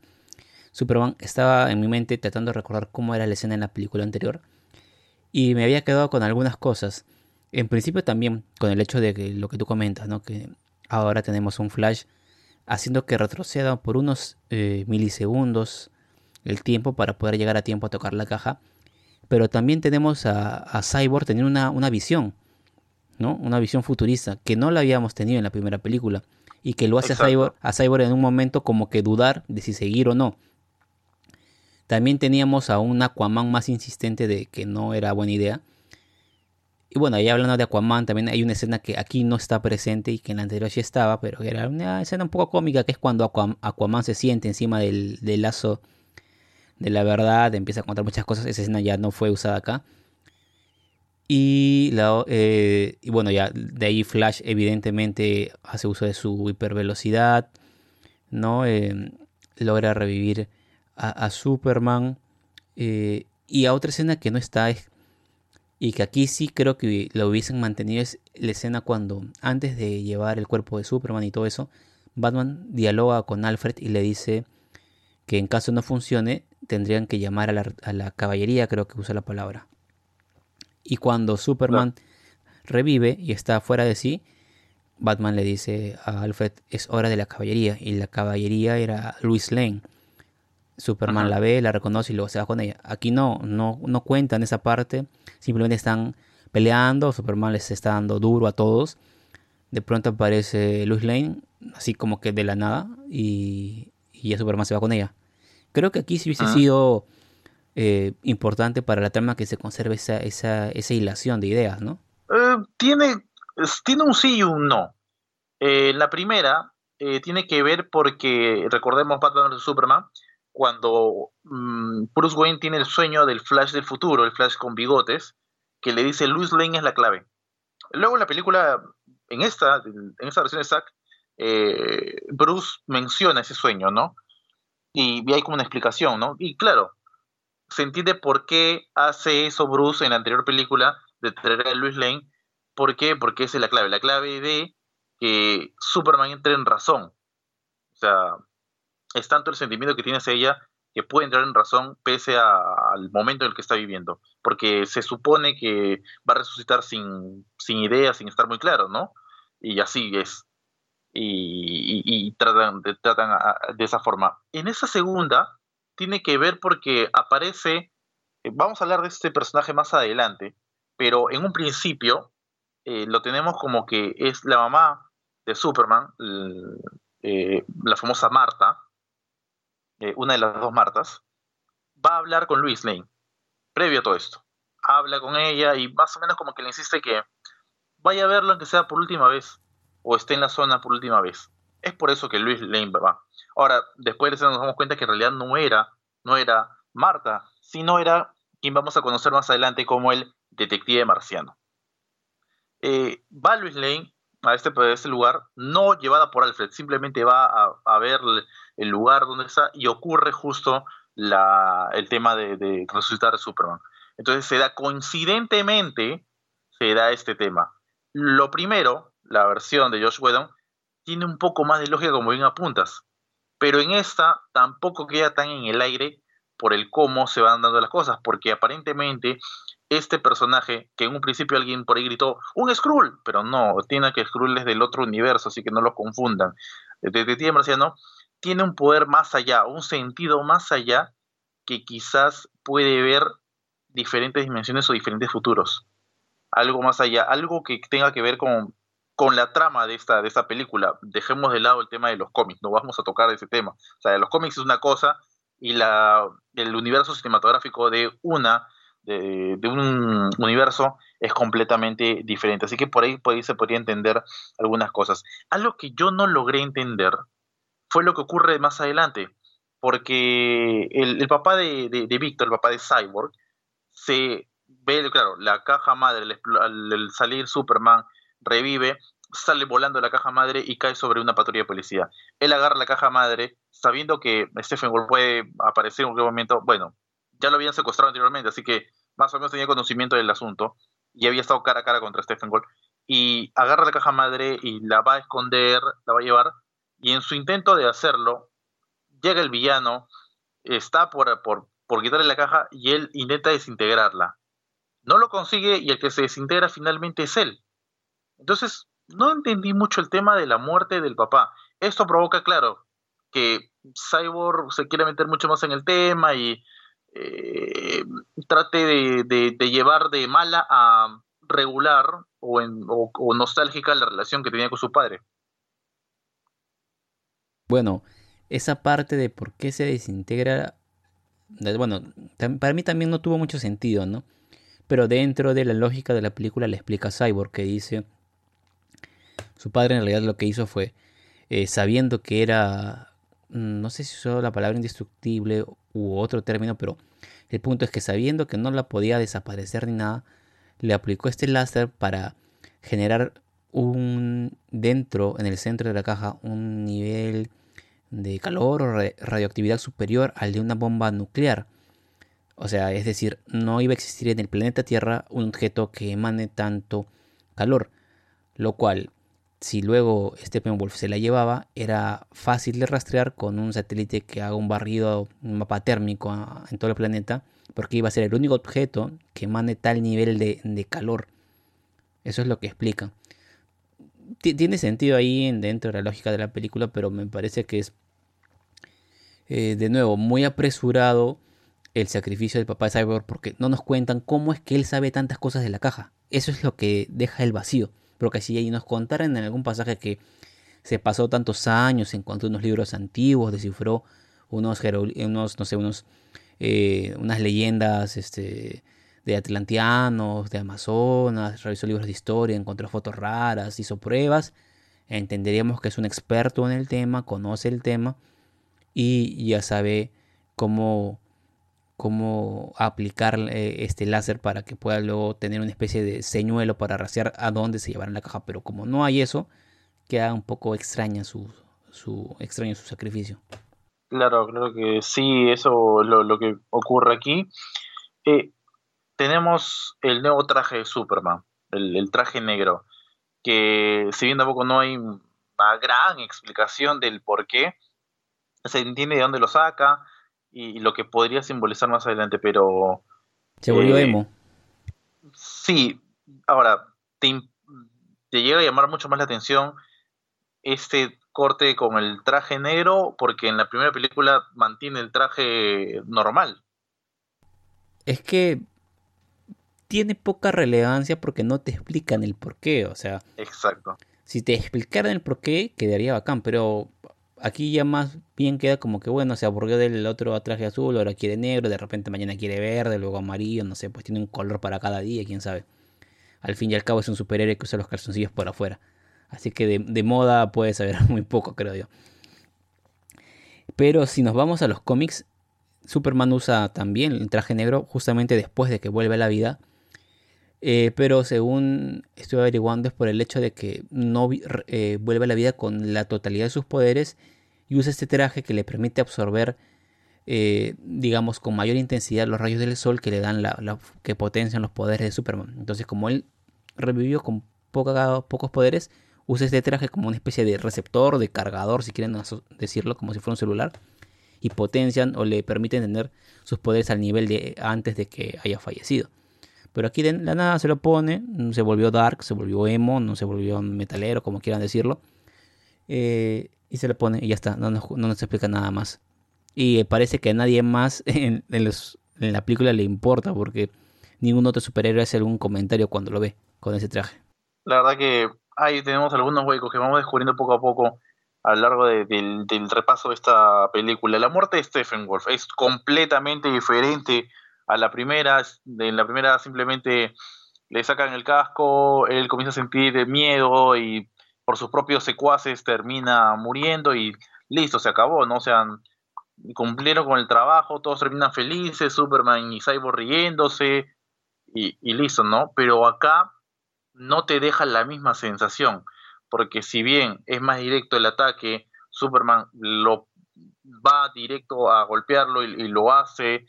Superman, estaba en mi mente tratando de recordar cómo era la escena en la película anterior y me había quedado con algunas cosas. En principio también con el hecho de que lo que tú comentas, ¿no? Que ahora tenemos un flash haciendo que retroceda por unos eh, milisegundos el tiempo para poder llegar a tiempo a tocar la caja. Pero también tenemos a, Cyborg teniendo una, una, visión, ¿no? Una visión futurista que no la habíamos tenido en la primera película y que lo hace a Cyborg, a Cyborg en un momento como que dudar de si seguir o no. También teníamos a un Aquaman más insistente de que no era buena idea. Y bueno, ahí hablando de Aquaman, también hay una escena que aquí no está presente y que en la anterior sí estaba, pero era una escena un poco cómica, que es cuando Aquaman se siente encima del, lazo de la verdad, empieza a contar muchas cosas. Esa escena ya no fue usada acá. Y, eh, y, bueno, ya de ahí Flash evidentemente hace uso de su hipervelocidad, ¿no? Eh, logra revivir a, Superman eh, y a otra escena que no está y que aquí sí creo que lo hubiesen mantenido es la escena cuando antes de llevar el cuerpo de Superman y todo eso, Batman dialoga con Alfred y le dice que en caso no funcione tendrían que llamar a la, caballería, creo que usa la palabra. Y cuando Superman revive y está fuera de sí, Batman le dice a Alfred es hora de la caballería y la caballería era Louis Lane Superman la ve, la reconoce y luego se va con ella. Aquí no, no, no cuentan esa parte. Simplemente están peleando, Superman les está dando duro a todos. De pronto aparece Luis Lane, así como que de la nada, y, y ya Superman se va con ella. Creo que aquí sí hubiese sido eh, importante para la trama que se conserve esa, esa, esa hilación de ideas, ¿no? Eh, tiene, tiene un sí y un no. Eh, la primera tiene que ver porque, recordemos Batman vs. Superman, cuando mm, Bruce Wayne tiene el sueño del Flash del futuro, el Flash con bigotes, que le dice Luis Lane es la clave. Luego en la película, en esta, en esta versión de Zack, eh, Bruce menciona ese sueño, ¿no? Y, hay como una explicación, ¿no? Y claro, se entiende por qué hace eso Bruce en la anterior película de traer a Luis Lane. ¿Por qué? Porque esa es la clave. La clave de que Superman entre en razón. sea, es tanto el sentimiento que tiene hacia ella que puede entrar en razón pese al momento en el que está viviendo, porque se supone que va a resucitar sin, sin ideas, sin estar muy claro, ¿no? Y así es. Y, tratan, de, de esa forma. En esa segunda, tiene que ver porque aparece, eh, vamos a hablar de este personaje más adelante, pero en un principio eh, lo tenemos como que es la mamá de Superman, eh, la famosa Marta, una de las dos Martas, va a hablar con Luis Lane, previo a todo esto. Habla con ella y más o menos como que le insiste que vaya a verlo aunque sea por última vez, o esté en la zona por última vez. Es por eso que Luis Lane va. Ahora, después de eso nos damos cuenta que en realidad no era, no era Marta, sino era quien vamos a conocer más adelante como el detective marciano. Eh, va Luis Lane a este, a este lugar, no llevada por Alfred, simplemente va a, ver el lugar donde está y ocurre justo la, el tema de, resucitar a Superman. Entonces se da coincidentemente, se da este tema. Lo primero, la versión de Josh Whedon, tiene un poco más de lógica como bien apuntas, pero en esta tampoco queda tan en el aire por el cómo se van dando las cosas, porque aparentemente este personaje, que en un principio alguien por ahí gritó, un Skrull, pero no, tiene que Skrull es del otro universo, así que no lo confundan. Detective Marciano tiene un poder más allá, un sentido más allá, que quizás puede ver diferentes dimensiones o diferentes futuros. Algo más allá, algo que tenga que ver con, con la trama de esta, de película. Dejemos de lado el tema de los cómics, no vamos a tocar ese tema. O sea, los cómics es una cosa y la, el universo cinematográfico de una de, un universo es completamente diferente. Así que por ahí, se podría entender algunas cosas. Algo que yo no logré entender fue lo que ocurre más adelante, porque el, papá de, de, Víctor, el papá de Cyborg, se ve, claro, la caja madre, al, salir Superman, revive, sale volando la caja madre y cae sobre una patrulla de policía. Él agarra la caja madre sabiendo que Stephen Wolf puede aparecer en cualquier momento. Bueno, ya lo habían secuestrado anteriormente, así que más o menos tenía conocimiento del asunto y había estado cara a cara contra Stephen Gold. Y agarra la caja madre y la va a esconder, la va a llevar. Y en su intento de hacerlo, llega el villano, está por, por, por quitarle la caja y él intenta desintegrarla. No lo consigue y el que se desintegra finalmente es él. Entonces, no entendí mucho el tema de la muerte del papá. Esto provoca, claro, que Cyborg se quiere meter mucho más en el tema y eh, trate de, llevar de mala a regular o, en, o, nostálgica la relación que tenía con su padre. Bueno, esa parte de por qué se desintegra, bueno, para mí también no tuvo mucho sentido, ¿no? Pero dentro de la lógica de la película le explica Cyborg que dice, su padre en realidad lo que hizo fue, eh, sabiendo que era, mm, no sé si usó la palabra indestructible u otro término, pero el punto es que sabiendo que no la podía desaparecer ni nada, le aplicó este láser para generar un dentro, en el centro de la caja, un nivel de calor o radioactividad superior al de una bomba nuclear. O sea, es decir, no iba a existir en el planeta Tierra un objeto que emane tanto calor, lo cual si luego Steppenwolf se la llevaba, era fácil de rastrear con un satélite que haga un barrido, un mapa térmico en todo el planeta, porque iba a ser el único objeto que mande tal nivel de, calor. Eso es lo que explica. Tiene sentido ahí dentro de la lógica de la película, pero me parece que es, eh, de nuevo, muy apresurado el sacrificio del papá de Cyborg, porque no nos cuentan cómo es que él sabe tantas cosas de la caja. Eso es lo que deja el vacío porque si nos contaran en algún pasaje que se pasó tantos años, encontró unos libros antiguos, descifró unos, unos no sé, unos, eh, unas leyendas este, de atlantianos, de Amazonas, revisó libros de historia, encontró fotos raras, hizo pruebas, entenderíamos que es un experto en el tema, conoce el tema y ya sabe cómo cómo aplicar eh, este láser para que pueda luego tener una especie de señuelo para rastrear a dónde se llevará la caja. Pero como no hay eso, queda un poco extraña su, su extraño su sacrificio. Claro, claro que sí, eso lo, lo que ocurre aquí. Eh, tenemos el nuevo traje de Superman, el, traje negro, que si bien tampoco no hay una gran explicación del por qué, se entiende de dónde lo saca y, lo que podría simbolizar más adelante, pero... Se volvió eh, emo. Sí, ahora, te, te llega a llamar mucho más la atención este corte con el traje negro, porque en la primera película mantiene el traje normal. Es que tiene poca relevancia porque no te explican el porqué, o sea. Exacto. Si te explicaran el porqué, quedaría bacán, pero aquí ya más bien queda como que bueno, se aburrió del otro traje azul, ahora quiere negro, de repente mañana quiere verde, luego amarillo, no sé, pues tiene un color para cada día, quién sabe. Al fin y al cabo es un superhéroe que usa los calzoncillos por afuera. Así que de, moda puede saber *laughs* muy poco, creo yo. Pero si nos vamos a los cómics, Superman usa también el traje negro justamente después de que vuelve a la vida. Eh, pero según estoy averiguando es por el hecho de que no eh, vuelve a la vida con la totalidad de sus poderes y usa este traje que le permite absorber, eh, digamos, con mayor intensidad los rayos del sol que le dan la, que potencian los poderes de Superman. Entonces, como él revivió con pocos poderes, usa este traje como una especie de receptor, de cargador, si quieren decirlo, como si fuera un celular, y potencian o le permiten tener sus poderes al nivel de antes de que haya fallecido. Pero aquí de la nada se lo pone, se volvió dark, se volvió emo, no se volvió metalero, como quieran decirlo. Eh, y se lo pone y ya está, no nos, explica nada más. Y parece que a nadie más *laughs* en, en, la película le importa porque ningún otro superhéroe hace algún comentario cuando lo ve con ese traje. La verdad que ahí tenemos algunos huecos que vamos descubriendo poco a poco a lo largo del, repaso de esta película. La muerte de Stephen Wolf es completamente diferente a la primera. En la primera simplemente le sacan el casco, él comienza a sentir miedo y por sus propios secuaces termina muriendo y listo, se acabó, ¿no? O sea, cumplieron con el trabajo, todos terminan felices, Superman y Cyborg riéndose y, listo, ¿no? Pero acá no te deja la misma sensación, porque si bien es más directo el ataque, Superman lo va directo a golpearlo y, lo hace,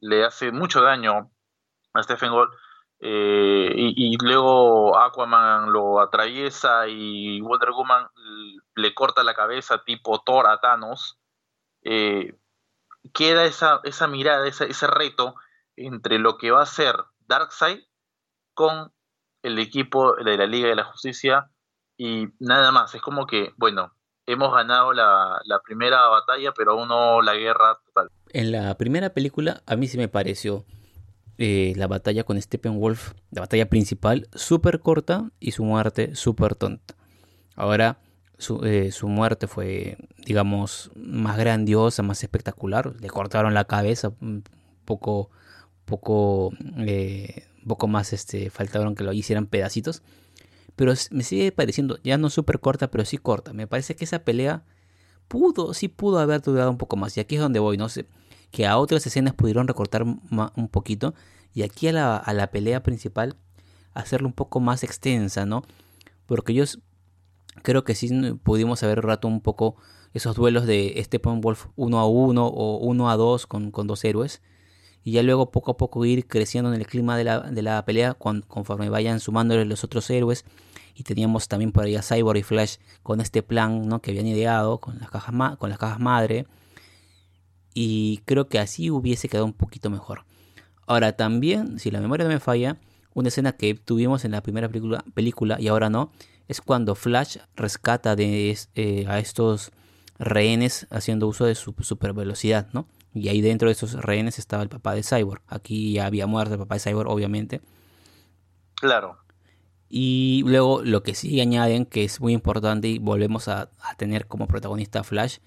le hace mucho daño a Stephen Gold, eh, y, luego Aquaman lo atraviesa y Wonder Woman le corta la cabeza tipo Thor a Thanos, eh, queda esa, esa mirada, ese, reto entre lo que va a ser Darkseid con el equipo de la Liga de la Justicia y nada más. Es como que, bueno, hemos ganado la, primera batalla, pero aún no la guerra total. En la primera película, a mí sí me pareció eh, la batalla con Steppenwolf, la batalla principal, súper corta y su muerte súper tonta. Ahora, su, eh, su, muerte fue, digamos, más grandiosa, más espectacular. Le cortaron la cabeza, un poco, poco eh, poco más este, faltaron que lo hicieran pedacitos. Pero me sigue pareciendo, ya no súper corta, pero sí corta. Me parece que esa pelea pudo, sí pudo haber durado un poco más. Y aquí es donde voy, no sé. Que a otras escenas pudieron recortar un poquito. Y aquí a la, a la pelea principal hacerlo un poco más extensa, ¿no? Porque yo creo que sí pudimos haber rato un poco esos duelos de Wolf uno a uno o uno a dos con, con dos héroes y ya luego poco a poco ir creciendo en el clima de la, de la pelea conforme vayan sumándole los otros héroes y teníamos también por ahí a Cyborg y Flash con este plan ¿no? que habían ideado con las cajas con las cajas madre y creo que así hubiese quedado un poquito mejor ahora también si la memoria me falla una escena que tuvimos en la primera película, película y ahora no es cuando Flash rescata de, eh, a estos rehenes haciendo uso de su super velocidad, ¿no? Y ahí dentro de esos rehenes estaba el papá de Cyborg. Aquí ya había muerto el papá de Cyborg, obviamente. Claro. Y luego lo que sí añaden, que es muy importante y volvemos a, tener como protagonista Flash,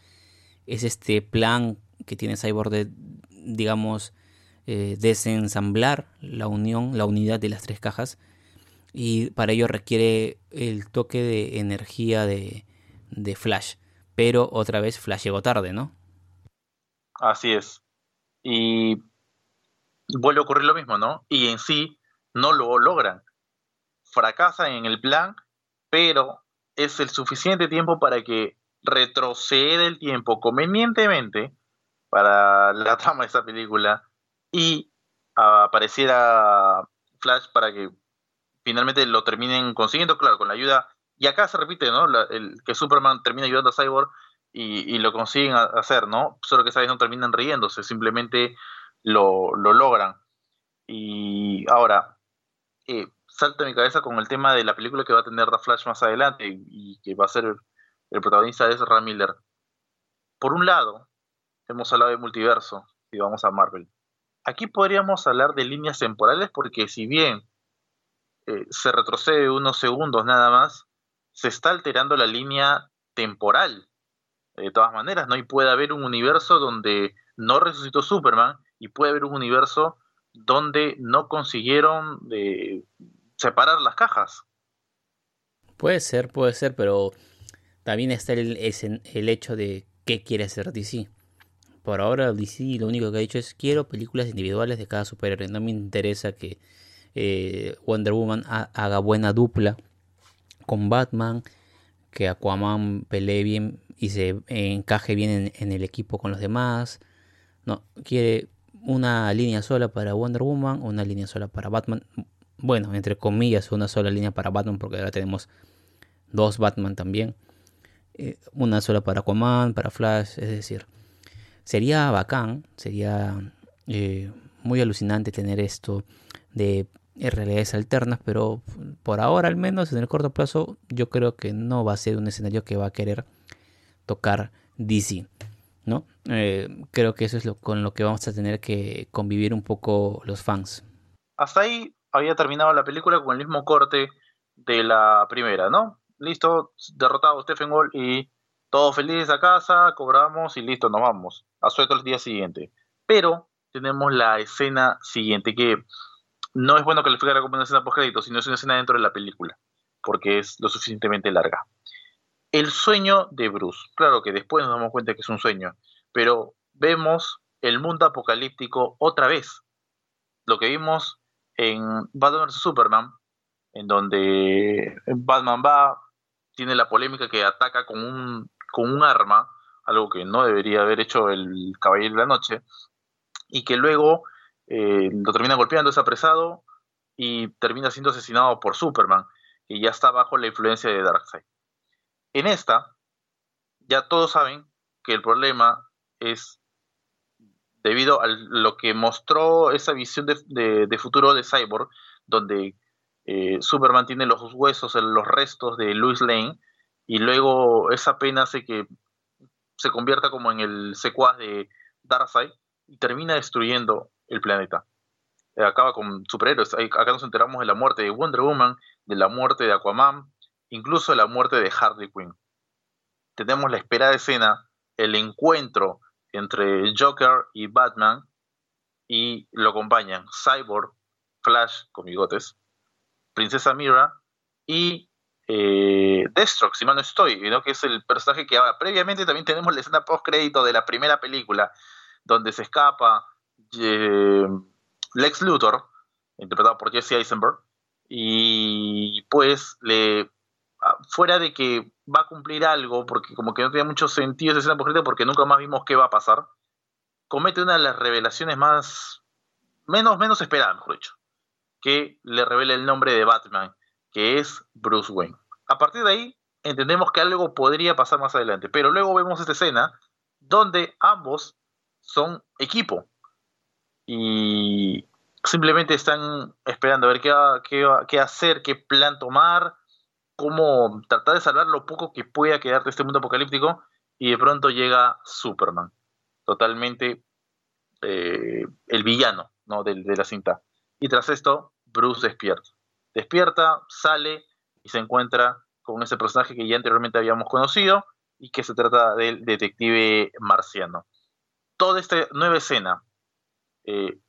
es este plan que tiene Cyborg de, digamos, eh, desensamblar la unión, la unidad de las tres cajas. Y para ello requiere el toque de energía de, de Flash. Pero otra vez Flash llegó tarde, ¿no? Así es. Y vuelve a ocurrir lo mismo, ¿no? Y en sí no lo logran. Fracasan en el plan, pero es el suficiente tiempo para que retrocede el tiempo convenientemente para la *laughs* trama de esa película y apareciera Flash para que finalmente lo terminen consiguiendo, claro, con la ayuda. Y acá se repite, ¿no? el, que Superman termina ayudando a Cyborg y, lo consiguen hacer, ¿no? Solo que esa vez no terminan riéndose, simplemente lo, logran. Y ahora, eh, salta mi cabeza con el tema de la película que va a tener The Flash más adelante y, que va a ser el, protagonista de Ezra Miller. Por un lado, hemos hablado de multiverso, y vamos a Marvel. Aquí podríamos hablar de líneas temporales porque si bien eh, se retrocede unos segundos nada más, se está alterando la línea temporal. De todas maneras, ¿no? Y puede haber un universo donde no resucitó Superman y puede haber un universo donde no consiguieron eh, separar las cajas. Puede ser, puede ser, pero también está el, el hecho de qué quiere hacer DC. Por ahora DC lo único que ha dicho es quiero películas individuales de cada superhéroe. No me interesa que eh, Wonder Woman haga buena dupla con Batman, que Aquaman pelee bien y se encaje bien en, el equipo con los demás. No, quiere una línea sola para Wonder Woman, una línea sola para Batman. Bueno, entre comillas, una sola línea para Batman, porque ahora tenemos dos Batman también. Eh, una sola para Aquaman, para Flash, es decir, sería bacán, sería eh, muy alucinante tener esto de realidades alternas, pero por ahora al menos en el corto plazo yo creo que no va a ser un escenario que va a querer tocar DC, ¿no? Eh, creo que eso es lo, con lo que vamos a tener que convivir un poco los fans. Hasta ahí había terminado la película con el mismo corte de la primera, ¿no? Listo, derrotado Stephen Wall y todos felices a casa, cobramos y listo, nos vamos. A suelto el día siguiente. Pero tenemos la escena siguiente que no es bueno calificar como una escena post crédito, sino es una escena dentro de la película, porque es lo suficientemente larga. El sueño de Bruce. Claro que después nos damos cuenta que es un sueño, pero vemos el mundo apocalíptico otra vez. Lo que vimos en Batman vs. Superman, en donde Batman va, tiene la polémica que ataca con un, con un arma, algo que no debería haber hecho el Caballero de la Noche, y que luego eh, lo termina golpeando, es apresado y termina siendo asesinado por Superman, que ya está bajo la influencia de Darkseid. En esta, ya todos saben que el problema es debido a lo que mostró esa visión de, futuro de Cyborg, donde eh, Superman tiene los huesos, los restos de Louis Lane, y luego esa pena hace que se convierta como en el secuaz de Darkseid y termina destruyendo el planeta. Eh, acaba con superhéroes. Acá nos enteramos de la muerte de Wonder Woman, de la muerte de Aquaman, incluso de la muerte de Harley Quinn. Tenemos la esperada escena, el encuentro entre Joker y Batman, y lo acompañan Cyborg, Flash con bigotes, Princesa Mira y eh, Deathstroke, si mal no estoy, que es el personaje que previamente también tenemos la escena post crédito de la primera película, donde se escapa eh, Lex Luthor, interpretado por Jesse Eisenberg, y pues le fuera de que va a cumplir algo, porque como que no tiene mucho sentido esa escena porque nunca más vimos qué va a pasar, comete una de las revelaciones más menos menos esperadas, mejor dicho, que le revela el nombre de Batman, que es Bruce Wayne. A partir de ahí entendemos que algo podría pasar más adelante, pero luego vemos esta escena donde ambos son equipo y simplemente están esperando a ver qué, qué, qué hacer, qué plan tomar, cómo tratar de salvar lo poco que pueda quedar de este mundo apocalíptico y de pronto llega Superman, totalmente eh, el villano ¿no? de, la cinta. Y tras esto, Bruce despierta. Despierta, sale y se encuentra con ese personaje que ya anteriormente habíamos conocido y que se trata del detective marciano. Toda esta nueva escena, eh,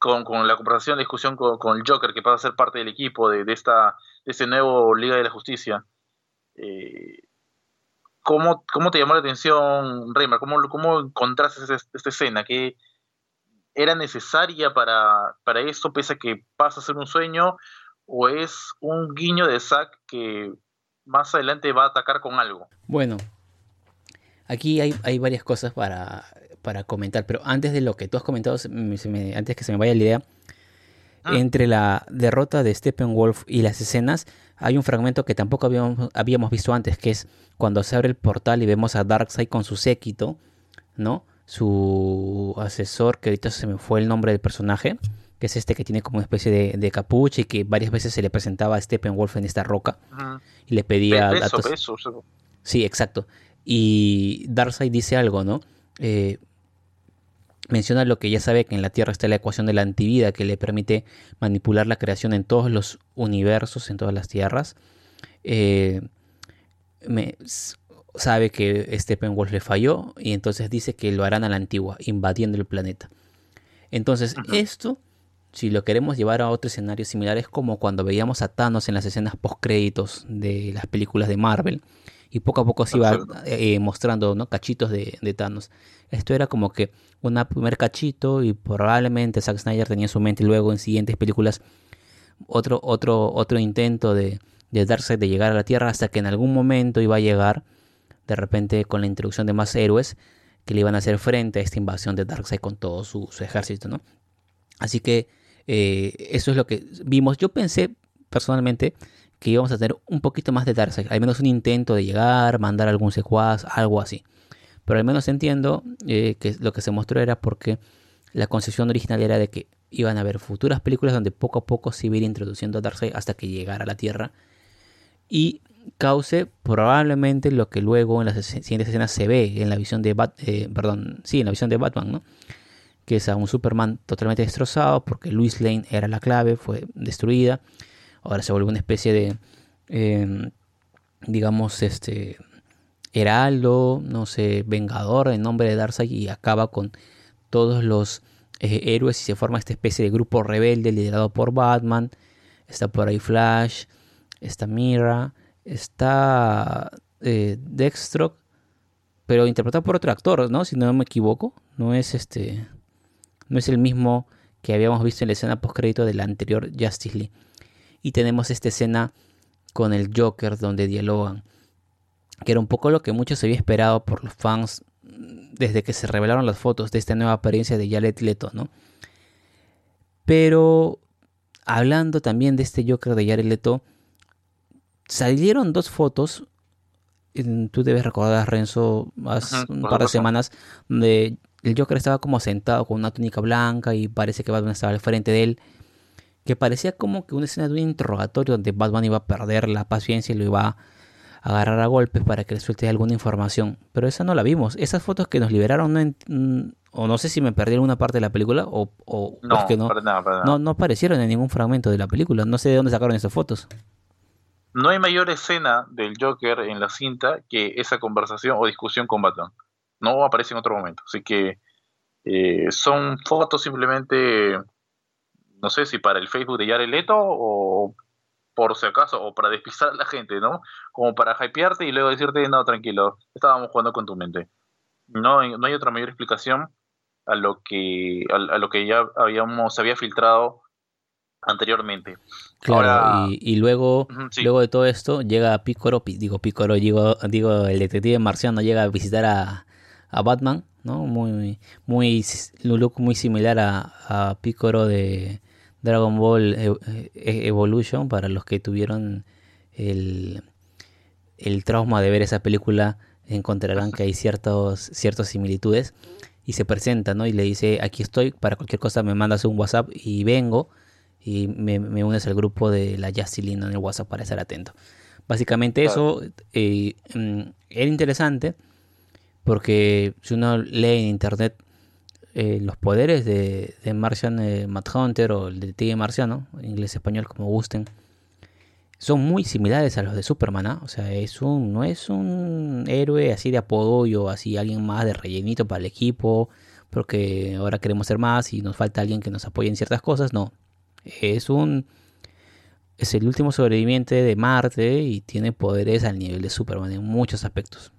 con, la conversación, la discusión con, el Joker, que pasa a ser parte del equipo de, esta, de este nuevo Liga de la Justicia, eh, ¿cómo, te llamó la atención, Reimer? ¿Cómo, cómo encontraste esta, escena? ¿Que era necesaria para, para esto, pese a que pasa a ser un sueño? ¿O es un guiño de Zack que más adelante va a atacar con algo? Bueno, aquí hay, hay varias cosas para, para comentar, pero antes de lo que tú has comentado, antes que se me vaya la idea, Ah. Entre la derrota de Steppenwolf y las escenas, hay un fragmento que tampoco habíamos, habíamos visto antes, que es cuando se abre el portal y vemos a Darkseid con su séquito, ¿no? Su asesor, que ahorita se me fue el nombre del personaje, que es este que tiene como una especie de, capucha y que varias veces se le presentaba a Steppenwolf en esta roca y le pedía Sí, exacto. Y Darkseid dice algo, ¿no? Eh, menciona lo que ya sabe que en la Tierra está la ecuación de la antivida que le permite manipular la creación en todos los universos, en todas las tierras. Eh, sabe que Steppenwolf le falló y entonces dice que lo harán a la antigua, invadiendo el planeta. Entonces, esto, si lo queremos llevar a otro escenario similar, es como cuando veíamos a Thanos en las escenas post-créditos de las películas de Marvel y poco a poco se iba eh, mostrando ¿no? cachitos de, de, Thanos. Esto era como que un primer cachito y probablemente Zack Snyder tenía en su mente luego en siguientes películas otro, otro, otro intento de, de Darkseid de llegar a la Tierra hasta que en algún momento iba a llegar de repente con la introducción de más héroes que le iban a hacer frente a esta invasión de Darkseid con todo su, ejército, ¿no? Así que eh, eso es lo que vimos. Yo pensé personalmente que íbamos a tener un poquito más de Darkseid, al menos un intento de llegar, mandar algún secuaz, algo así. Pero al menos entiendo eh, que lo que se mostró era porque la concepción original era de que iban a haber futuras películas donde poco a poco se iba a ir introduciendo a Darkseid hasta que llegara a la Tierra y cause probablemente lo que luego en las siguientes escenas se ve en la visión de eh, perdón, sí, en la visión de Batman, ¿no? Que es a un Superman totalmente destrozado porque Luis Lane era la clave, fue destruida ahora se vuelve una especie de, em, digamos, este, heraldo, no sé, vengador en nombre de Darkseid y acaba con todos los eh, héroes y se forma esta especie de grupo rebelde liderado por Batman. Está por ahí Flash, está Mira, está eh, pero interpretado por otro actor, ¿no? Si no me equivoco, no es este, no es el mismo que habíamos visto en la escena post crédito de la anterior Justice League y tenemos esta escena con el Joker donde dialogan, que era un poco lo que muchos había esperado por los fans desde que se revelaron las fotos de esta nueva apariencia de Jared Leto, ¿no? Pero hablando también de este Joker de Jared Leto, salieron dos fotos, tú debes recordar, Renzo, hace un par de semanas, donde el Joker estaba como sentado con una túnica blanca y parece que Batman estaba al frente de él que parecía como que una escena de un interrogatorio donde Batman iba a perder la paciencia y lo iba a agarrar a golpes para que le suelte alguna información. Pero esa no la vimos. Esas fotos que nos liberaron, no mm, o no sé si me perdieron una parte de la película o, o no, que no, no, no aparecieron en ningún fragmento de la película. No sé de dónde sacaron esas fotos. No hay mayor escena del Joker en la cinta que esa conversación o discusión con Batman. No aparece en otro momento. Así que eh, son fotos simplemente no sé si para el Facebook de Jared Leto o por si acaso, o para despistar a la gente, ¿no? Como para hypearte y luego decirte, no, tranquilo, estábamos jugando con tu mente. No, no hay otra mayor explicación a lo que, a, lo que ya habíamos, había filtrado anteriormente. Claro, y, luego, luego de todo esto, llega Picoro, digo Picoro, digo, digo el detective marciano llega a visitar a, a Batman, ¿no? Muy, muy, un look muy similar a, a Picoro de, Dragon Ball e-, e-, Evolution, para los que tuvieron el, el trauma de ver esa película, encontrarán que hay ciertos, ciertas similitudes. Y se presenta, ¿no? Y le dice, aquí estoy, para cualquier cosa me mandas un WhatsApp y vengo. Y me, unes al grupo de la Justilina en el WhatsApp para estar atento. Básicamente eso eh, mm, era interesante porque si uno lee en internet eh, los poderes de, de Martian eh, Hunter o el de Marciano, en inglés español como gusten, son muy similares a los de Superman, ¿ah? O sea, es un, no es un héroe así de apoyo, así alguien más de rellenito para el equipo, porque ahora queremos ser más y nos falta alguien que nos apoye en ciertas cosas, no. Es un es el último sobreviviente de Marte y tiene poderes al nivel de Superman en muchos aspectos.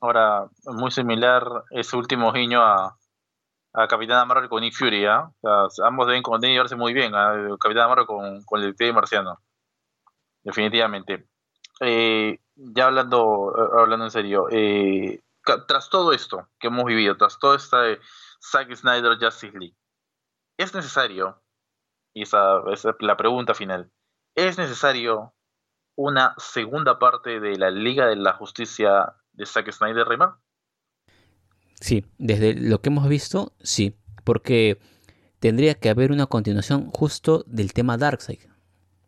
Ahora, muy similar ese último guiño a, a Capitana Marvel con Nick Fury, ¿ah? ambos deben, llevarse muy bien, ¿ah? Capitana Marvel con, con el detective marciano. Definitivamente. Eh, ya hablando, eh, hablando en serio, eh, tras todo esto que hemos vivido, tras todo esta Zack Snyder Justice League, es necesario y esa es la pregunta final. ¿Es necesario una segunda parte de la Liga de la Justicia de Zack Snyder, Rayman? Sí, desde lo que hemos visto, sí, porque tendría que haber una continuación justo del tema Darkseid,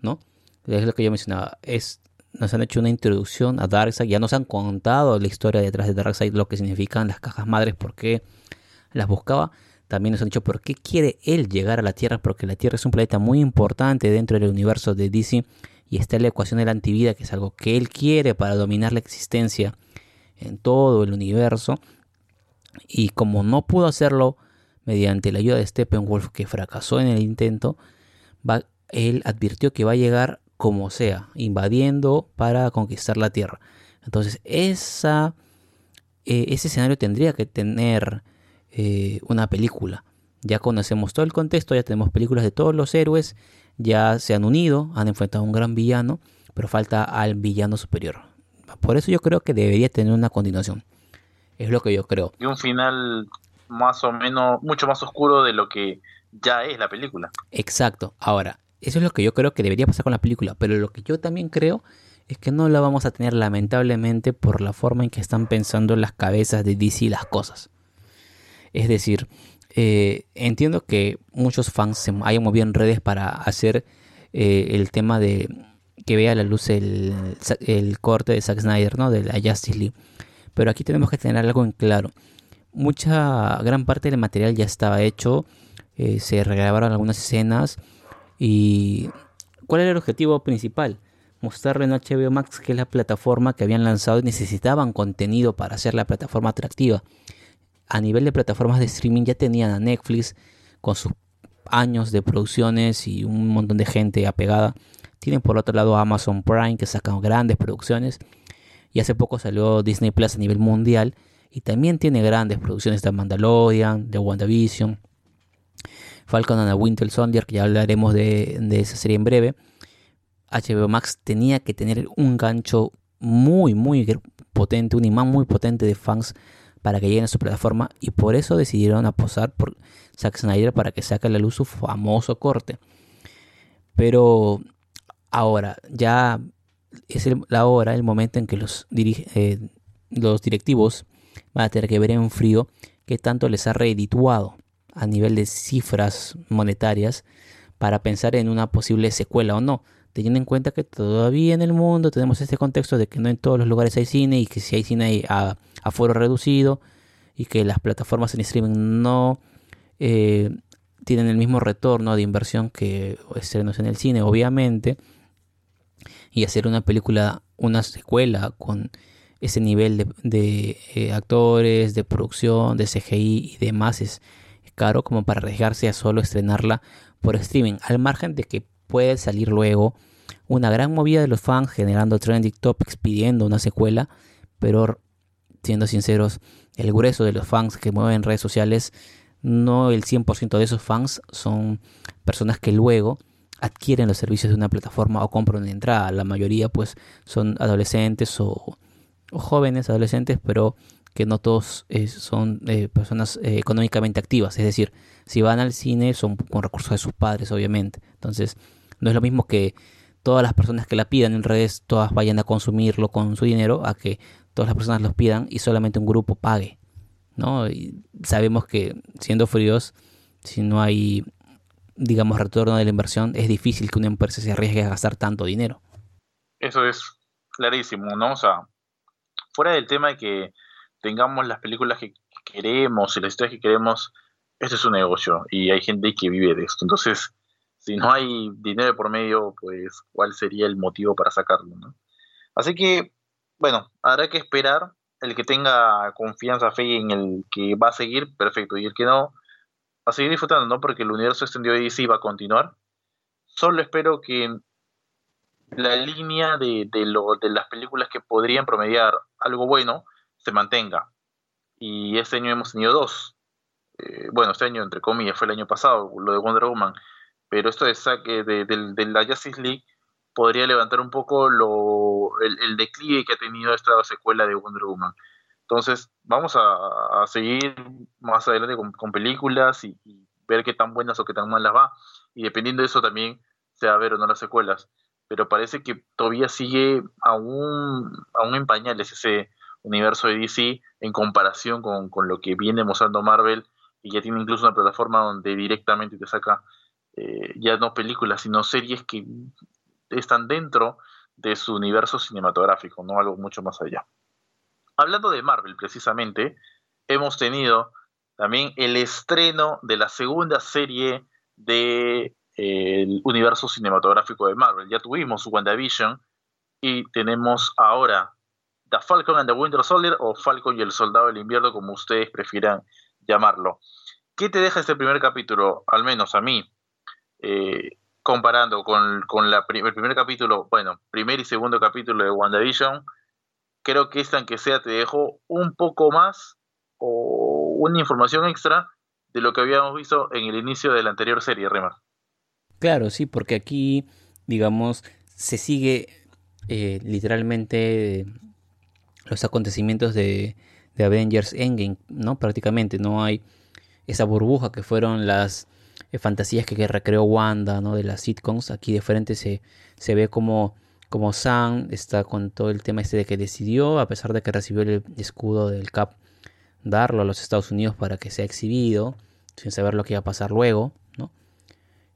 ¿no? Es lo que yo mencionaba, es nos han hecho una introducción a Darkseid, ya nos han contado la historia detrás de Darkseid, lo que significan las cajas madres, por qué las buscaba. También nos han dicho por qué quiere él llegar a la Tierra, porque la Tierra es un planeta muy importante dentro del universo de DC y está la ecuación de la antivida, que es algo que él quiere para dominar la existencia en todo el universo. Y como no pudo hacerlo mediante la ayuda de Steppenwolf, que fracasó en el intento, va, él advirtió que va a llegar como sea, invadiendo para conquistar la Tierra. Entonces, eh, ese escenario tendría que tener eh, una película. Ya conocemos todo el contexto, ya tenemos películas de todos los héroes, ya se han unido, han enfrentado a un gran villano, pero falta al villano superior. Por eso yo creo que debería tener una continuación. Es lo que yo creo. Y un final más o menos, mucho más oscuro de lo que ya es la película. Exacto. Ahora, eso es lo que yo creo que debería pasar con la película, pero lo que yo también creo es que no la vamos a tener lamentablemente por la forma en que están pensando en las cabezas de DC las cosas. Es decir, eh, entiendo que muchos fans se hayan movido en redes para hacer eh, el tema de que vea a la luz el, el, corte de Zack Snyder, ¿no? De la Justice League. Pero aquí tenemos que tener algo en claro. Mucha, gran parte del material ya estaba hecho, eh, se regrabaron algunas escenas ¿Y cuál era el objetivo principal? Mostrarle en HBO Max que es la plataforma que habían lanzado y necesitaban contenido para hacer la plataforma atractiva. A nivel de plataformas de streaming ya tenían a Netflix con sus años de producciones y un montón de gente apegada. Tienen por otro lado Amazon Prime que sacan grandes producciones. Y hace poco salió Disney Plus a nivel mundial y también tiene grandes producciones de Mandalorian, de WandaVision, Falcon and the Winter Soldier, que ya hablaremos de, esa serie en breve, HBO Max tenía que tener un gancho muy, muy potente, un imán muy potente de fans para que lleguen a su plataforma y por eso decidieron apostar por Zack Snyder para que saque a la luz su famoso corte. Pero ahora, ya es la hora, el momento en que los, eh, los directivos van a tener que ver en frío qué tanto les ha reedituado a nivel de cifras monetarias para pensar en una posible secuela o no, teniendo en cuenta que todavía en el mundo tenemos este contexto de que no en todos los lugares hay cine y que si hay cine hay a, foro reducido y que las plataformas en streaming no eh, tienen el mismo retorno de inversión que estrenos en el cine, obviamente, y hacer una película, una secuela con ese nivel de, de eh, actores, de producción, de CGI y demás es caro como para arriesgarse a solo estrenarla por streaming, al margen de que puede salir luego una gran movida de los fans generando trending topics pidiendo una secuela, pero siendo sinceros, el grueso de los fans que mueven redes sociales, no el 100% de esos fans son personas que luego adquieren los servicios de una plataforma o compran una entrada. La mayoría pues son adolescentes o, jóvenes adolescentes, pero que no todos eh, son eh, personas eh, económicamente activas. Es decir, si van al cine son con recursos de sus padres, obviamente. Entonces, no es lo mismo que todas las personas que la pidan en redes, todas vayan a consumirlo con su dinero, a que todas las personas los pidan y solamente un grupo pague. ¿no? Y sabemos que siendo fríos, si no hay, digamos, retorno de la inversión, es difícil que una empresa se arriesgue a gastar tanto dinero. Eso es clarísimo, ¿no? O sea, fuera del tema de que tengamos las películas que queremos y las historias que queremos, esto es un negocio y hay gente que vive de esto. Entonces, si no hay dinero por medio, pues cuál sería el motivo para sacarlo, ¿no? Así que, bueno, habrá que esperar. El que tenga confianza, fe en el que va a seguir, perfecto. Y el que no, a seguir disfrutando, ¿no? Porque el universo extendido de DC va a continuar. Solo espero que la línea de, de, lo, de las películas que podrían promediar algo bueno, se mantenga. Y este año hemos tenido dos. Eh, bueno, este año, entre comillas, fue el año pasado, lo de Wonder Woman. Pero esto de, saque de, de, la Justice League podría levantar un poco lo, el, declive que ha tenido esta secuela de Wonder Woman. Entonces, vamos a, seguir más adelante con, películas y, ver qué tan buenas o qué tan malas va. y dependiendo de eso también se va a ver o no las secuelas. Pero parece que todavía sigue aún, aún en pañales ese universo de DC en comparación con, con lo que viene mostrando Marvel y ya tiene incluso una plataforma donde directamente te saca eh, ya no películas, sino series que están dentro de su universo cinematográfico, no algo mucho más allá. Hablando de Marvel, precisamente, hemos tenido también el estreno de la segunda serie del de, universo cinematográfico de Marvel. Ya tuvimos WandaVision y tenemos ahora The Falcon and the Winter Soldier o Falcon y el Soldado del Invierno, como ustedes prefieran llamarlo. ¿Qué te deja este primer capítulo? Al menos a mí, eh, comparando con, la, el primer capítulo, bueno, primer y segundo capítulo de WandaVision, creo que esta, aunque sea, te dejó un poco más o una información extra de lo que habíamos visto en el inicio de la anterior serie, Remar. Claro, sí, porque aquí, digamos, se sigue eh, literalmente los acontecimientos de, de Avengers Endgame, ¿no? Prácticamente no hay esa burbuja que fueron las eh, fantasías que, recreó Wanda, ¿no? De las sitcoms. Aquí de frente se, se ve como, como Sam está con todo el tema este de que decidió, a pesar de que recibió el escudo del Cap, darlo a los Estados Unidos para que sea exhibido, sin saber lo que iba a pasar luego, ¿no?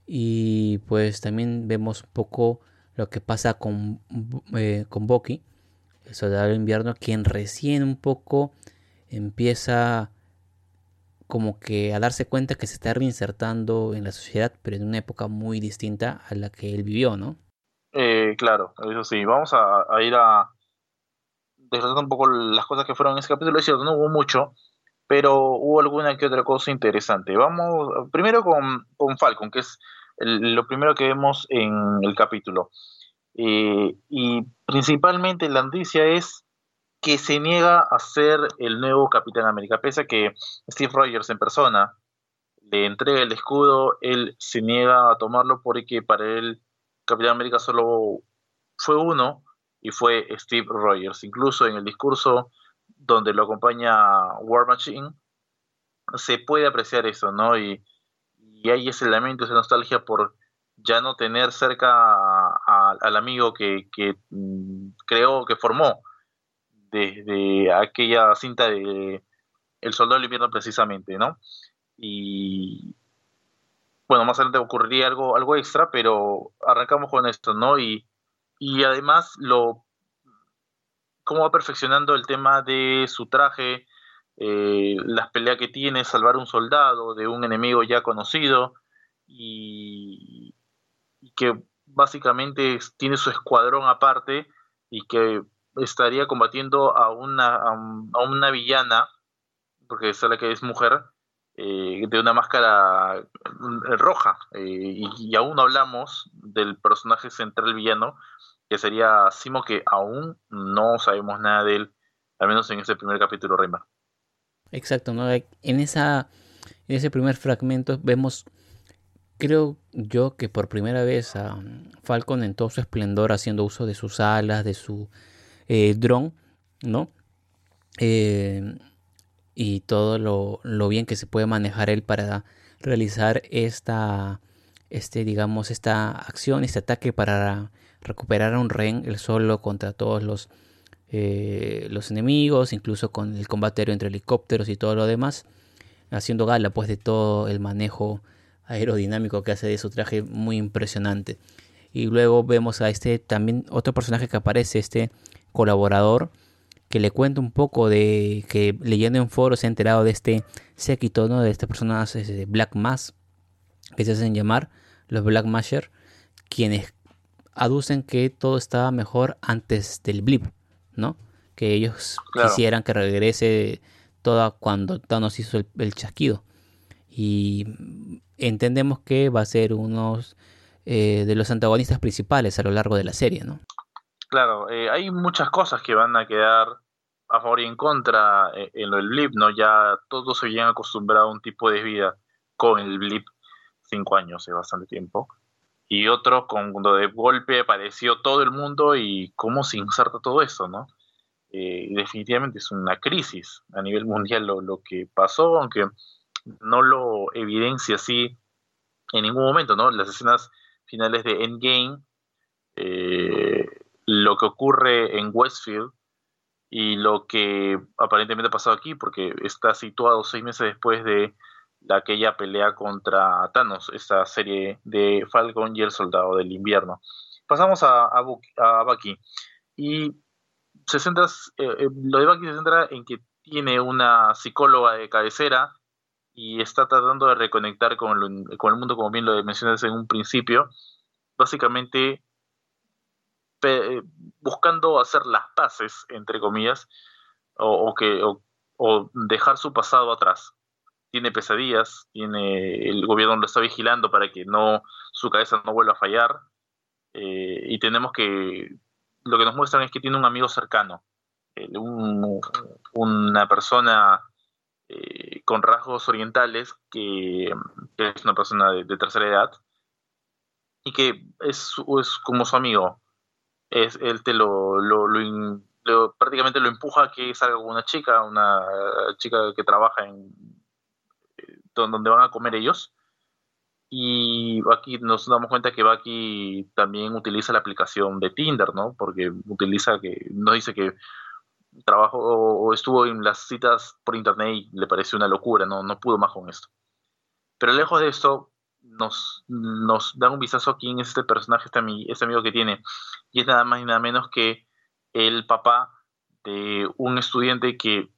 Y pues también vemos un poco lo que pasa con, eh, con Bucky, el soldado del invierno, quien recién un poco empieza como que a darse cuenta que se está reinsertando en la sociedad, pero en una época muy distinta a la que él vivió, ¿no? Eh, claro, eso sí, vamos a, ir a desglosar un poco las cosas que fueron en ese capítulo. Es cierto, no hubo mucho, pero hubo alguna que otra cosa interesante. Vamos primero con, con Falcon, que es lo primero que vemos en el capítulo. Eh, y principalmente la noticia es que se niega a ser el nuevo Capitán América. Pese a que Steve Rogers en persona le entrega el escudo, él se niega a tomarlo porque para él Capitán América solo fue uno y fue Steve Rogers. Incluso en el discurso donde lo acompaña War Machine, se puede apreciar eso, ¿no? Y, y hay ese lamento, esa nostalgia por ya no tener cerca al amigo que, que mm, creó, que formó desde aquella cinta de El Soldado del Invierno precisamente, ¿no? Y bueno, más adelante ocurriría algo, algo extra, pero arrancamos con esto, ¿no? Y, y además lo cómo va perfeccionando el tema de su traje, eh, las peleas que tiene, salvar un soldado de un enemigo ya conocido y, que básicamente tiene su escuadrón aparte y que estaría combatiendo a una, a, una villana, porque es la que es mujer, eh, de una máscara eh, roja. Eh, y, aún hablamos del personaje central villano, que sería Simo, que aún no sabemos nada de él, al menos en ese primer capítulo, Reymar. Exacto, ¿no? En, esa, en ese primer fragmento vemos, creo yo, que por primera vez a Falcon en todo su esplendor haciendo uso de sus alas, de su dron, ¿no? Eh, y todo lo, bien que se puede manejar él para realizar esta, este, digamos, esta acción, este ataque para recuperar a un rehén, el solo contra todos los, eh, los enemigos, incluso con el combate entre helicópteros y todo lo demás, haciendo gala pues de todo el manejo aerodinámico que hace de su traje muy impresionante. Y luego vemos a este también otro personaje que aparece, este colaborador que le cuenta un poco de que leyendo en foros se ha enterado de este séquito, ¿no? de estas personas de Black Mass, que se hacen llamar los Black Masher, quienes aducen que todo estaba mejor antes del blip, ¿no? Que ellos quisieran que regrese toda cuando Thanos hizo el, chasquido. Y entendemos que va a ser uno eh, de los antagonistas principales a lo largo de la serie, ¿no? Claro, eh, hay muchas cosas que van a quedar a favor y en contra eh, en lo del blip, ¿no? Ya todos se habían acostumbrado a un tipo de vida con el blip, cinco años es bastante tiempo, y otro cuando de golpe apareció todo el mundo y cómo se inserta todo eso, ¿no? Eh, definitivamente es una crisis a nivel mundial lo, lo, que pasó, aunque no lo evidencia así en ningún momento, ¿no? Las escenas finales de Endgame, eh, lo que ocurre en Westfield y lo que aparentemente ha pasado aquí, porque está situado seis meses después de aquella pelea contra Thanos, esta serie de Falcon y el Soldado del Invierno. Pasamos a, a, a Bucky. Y se centra, eh, eh, lo de Bucky se centra en que tiene una psicóloga de cabecera y está tratando de reconectar con, el mundo, como bien lo mencionaste en un principio, básicamente buscando hacer las paces, entre comillas, o, que, o, dejar su pasado atrás. Tiene pesadillas, tiene el gobierno lo está vigilando para que no su cabeza no vuelva a fallar, y tenemos que lo que nos muestran es que tiene un amigo cercano, eh, una persona eh, con rasgos orientales que, es una persona de, tercera edad y que es, como su amigo. Es, él te lo, prácticamente lo empuja a que salga con una chica, una chica que trabaja en eh, donde van a comer ellos y aquí nos damos cuenta que Baki también utiliza la aplicación de Tinder, ¿no? Porque utiliza que, nos dice que trabajó o estuvo en las citas por internet y le pareció una locura, no, no pudo más con esto. Pero lejos de esto, nos, nos da un vistazo a quién es este personaje, este, este amigo que tiene. Y es nada más y nada menos que el papá de un estudiante que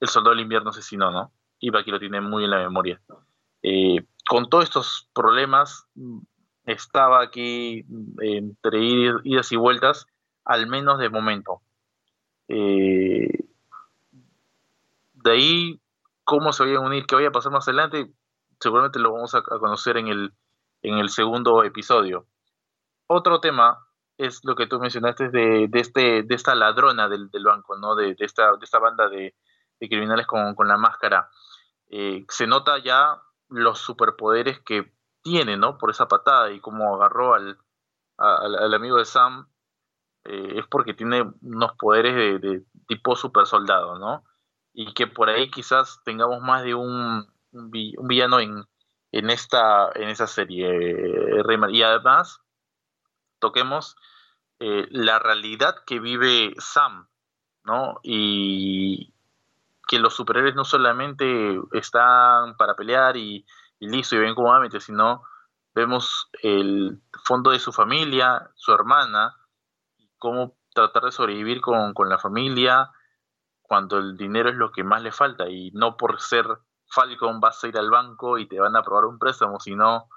el soldado del invierno asesinó, ¿no? Y Baki lo tiene muy en la memoria. Eh, con todos estos problemas, estaba aquí entre idas y vueltas, al menos de momento. Eh, de ahí, cómo se vayan a unir, qué vaya a pasar más adelante, seguramente lo vamos a, conocer en el, en el segundo episodio. Otro tema es lo que tú mencionaste de, de, este, de esta ladrona del, banco, ¿no? De, esta, de esta banda de, criminales con, la máscara. Eh, se nota ya los superpoderes que tiene, ¿no? Por esa patada y cómo agarró al, al, amigo de Sam, eh, es porque tiene unos poderes de, tipo super soldado, ¿no? Y que por ahí quizás tengamos más de un, un villano en, en, esta, en esa serie, eh, Y además, toquemos eh, la realidad que vive Sam, ¿no? Y, que los superhéroes no solamente están para pelear y, listo y ven cómodamente, sino vemos el fondo de su familia, su hermana, y cómo tratar de sobrevivir con, la familia cuando el dinero es lo que más le falta y no por ser Falcon vas a ir al banco y te van a aprobar un préstamo, sino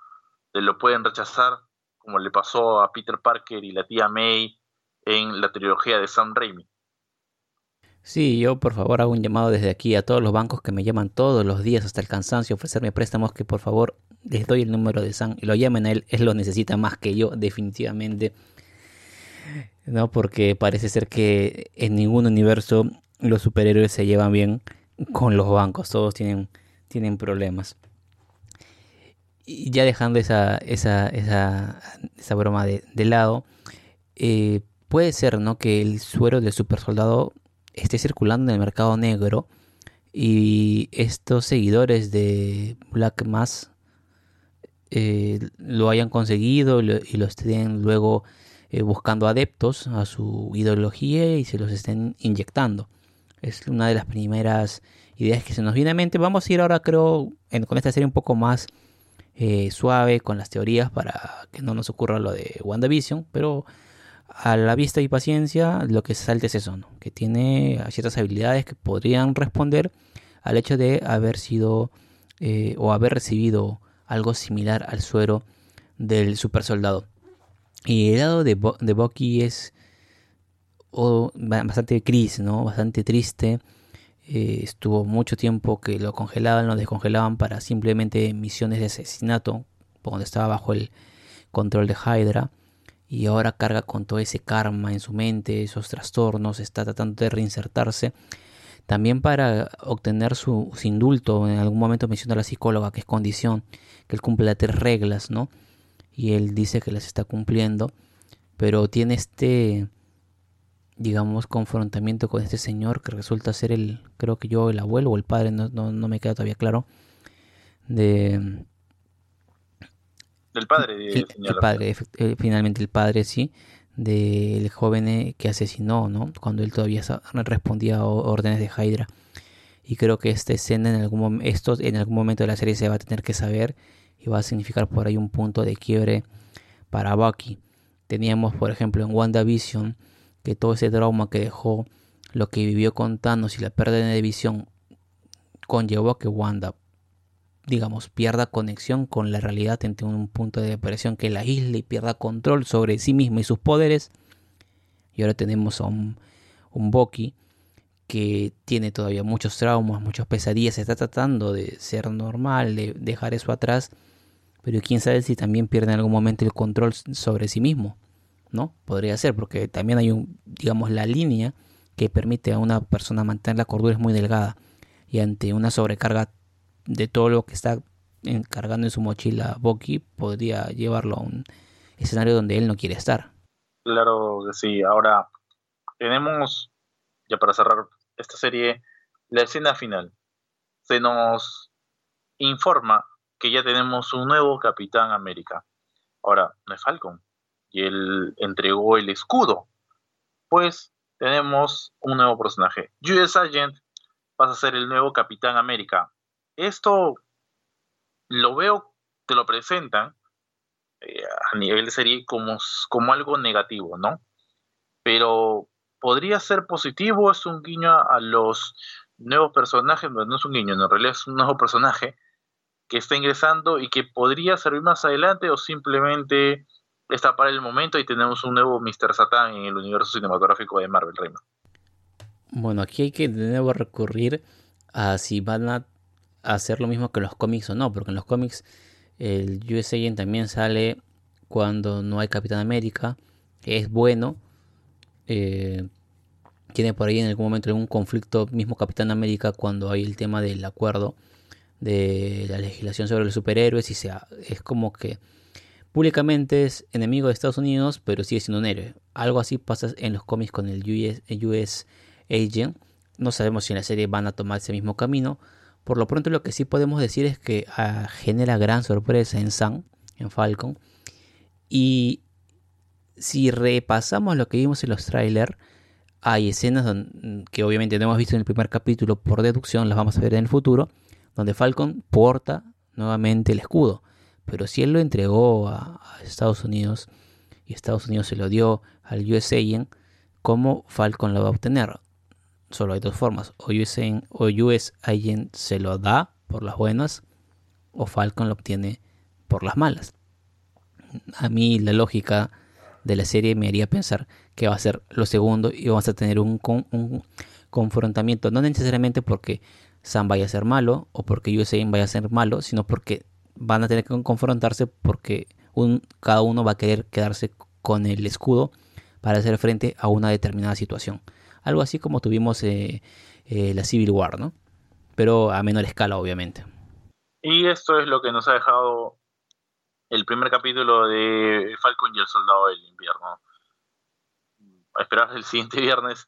te lo pueden rechazar, como le pasó a Peter Parker y la tía May en la trilogía de Sam Raimi. Sí, yo por favor hago un llamado desde aquí a todos los bancos que me llaman todos los días hasta el cansancio ofrecerme préstamos que por favor les doy el número de San y lo llamen a él, él lo necesita más que yo definitivamente. No, porque parece ser que en ningún universo los superhéroes se llevan bien con los bancos, todos tienen, tienen problemas. Y ya dejando esa, esa, esa, esa broma de, lado, eh, puede ser ¿no? que el suero del supersoldado esté circulando en el mercado negro y estos seguidores de Black Mass eh, lo hayan conseguido y lo, estén luego eh, buscando adeptos a su ideología y se los estén inyectando. Es una de las primeras ideas que se nos viene a mente. Vamos a ir ahora, creo, con esta serie un poco más eh, suave con las teorías para que no nos ocurra lo de WandaVision, pero a la vista y paciencia, lo que salta es eso, que tiene ciertas habilidades que podrían responder al hecho de haber sido eh, o haber recibido algo similar al suero del super soldado. Y el lado de, de Bucky es bastante gris, ¿no? bastante triste. Eh, estuvo mucho tiempo que lo congelaban, lo descongelaban para simplemente misiones de asesinato, cuando estaba bajo el control de Hydra y ahora carga con todo ese karma en su mente, esos trastornos, está tratando de reinsertarse. También para obtener su, indulto, en algún momento menciona la psicóloga que es condición, que él cumple las tres reglas, ¿no? Y él dice que las está cumpliendo, pero tiene este, digamos, confrontamiento con este señor que resulta ser el, creo que yo, el abuelo o el padre, no, no, no me queda todavía claro, de El padre el padre, eh, finalmente el padre, sí, del joven eh, que asesinó, ¿no? Cuando él todavía respondía a órdenes de Hydra. Y creo que esta escena en algún, esto en algún momento de la serie se va a tener que saber y va a significar por ahí un punto de quiebre para Bucky. Teníamos, por ejemplo, en WandaVision que todo ese trauma que dejó lo que vivió con Thanos y la pérdida de visión conllevó a que Wanda, digamos, pierda conexión con la realidad ante un punto de depresión que la isla y pierda control sobre sí misma y sus poderes. Y ahora tenemos a un, un Bucky que tiene todavía muchos traumas, muchas pesadillas, está tratando de ser normal, de dejar eso atrás, pero quién sabe si también pierde en algún momento el control sobre sí mismo, ¿no? Podría ser, porque también hay un, digamos, la línea que permite a una persona mantener la cordura es muy delgada y ante una sobrecarga de todo lo que está cargando en su mochila Bucky podría llevarlo a un escenario donde él no quiere estar. Claro que sí. Ahora tenemos, ya para cerrar esta serie, la escena final. Se nos informa que ya tenemos un nuevo Capitán América. Ahora, no es Falcon. Y él entregó el escudo. Pues tenemos un nuevo personaje. US Agent vas a ser el nuevo Capitán América. Esto lo veo, te lo presentan eh, a nivel de serie como, como algo negativo, ¿no? Pero podría ser positivo, es un guiño a los nuevos personajes, no, es un guiño, en realidad es un nuevo personaje que está ingresando y que podría servir más adelante o simplemente está para el momento y tenemos un nuevo Mr. Satan en el universo cinematográfico de Marvel Reino. Bueno, aquí hay que de nuevo recurrir a si van a hacer lo mismo que los cómics o no, porque en los cómics el USA también sale cuando no hay Capitán América, es bueno, eh, tiene por ahí en algún momento algún conflicto mismo Capitán América cuando hay el tema del acuerdo de la legislación sobre los superhéroes y sea, es como que públicamente es enemigo de Estados Unidos pero sigue siendo un héroe. Algo así pasa en los cómics con el US, Agent. No sabemos si en la serie van a tomar ese mismo camino. Por lo pronto lo que sí podemos decir es que ah, genera gran sorpresa en Sam, en Falcon. Y si repasamos lo que vimos en los trailers, hay escenas que obviamente no hemos visto en el primer capítulo, por deducción las vamos a ver en el futuro, donde Falcon porta nuevamente el escudo. Pero si él lo entregó a, Estados Unidos y Estados Unidos se lo dio al US Agent, ¿cómo Falcon lo va a obtener? Solo hay dos formas, o US, o US Agent se lo da por las buenas, o Falcon lo obtiene por las malas. A mí la lógica de la serie me haría pensar que va a ser lo segundo y vamos a tener un, confrontamiento, no necesariamente porque Sam vaya a ser malo o porque Usain vaya a ser malo, sino porque van a tener que confrontarse porque un, cada uno va a querer quedarse con el escudo para hacer frente a una determinada situación. Algo así como tuvimos eh, eh, la Civil War, ¿no? Pero a menor escala, obviamente. Y esto es lo que nos ha dejado el primer capítulo de Falcon y el Soldado del Invierno. A esperar el siguiente *laughs* viernes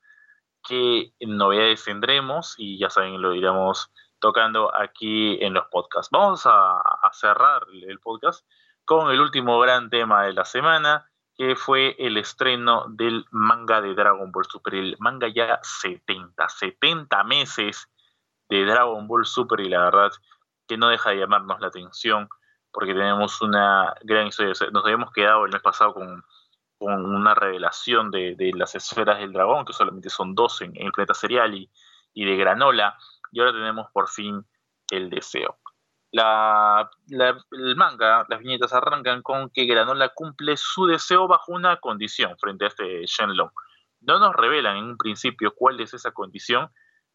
qué novedades tendremos y ya saben, lo iremos tocando aquí en los podcasts. Vamos a, cerrar el podcast con el último gran tema de la semana, que fue el estreno del manga de Dragon Ball Super, el manga ya 70, 70 meses de Dragon Ball Super y la verdad que no deja de llamarnos la atención porque tenemos una gran historia. Nos habíamos quedado el mes pasado con, una revelación de, las esferas del dragón, que solamente son dos en, el planeta serial, y, de granola, y ahora tenemos por fin el deseo. La, el manga, las viñetas arrancan con que Granola cumple su deseo bajo una condición frente a este Shenlong. No nos revelan en un principio cuál es esa condición,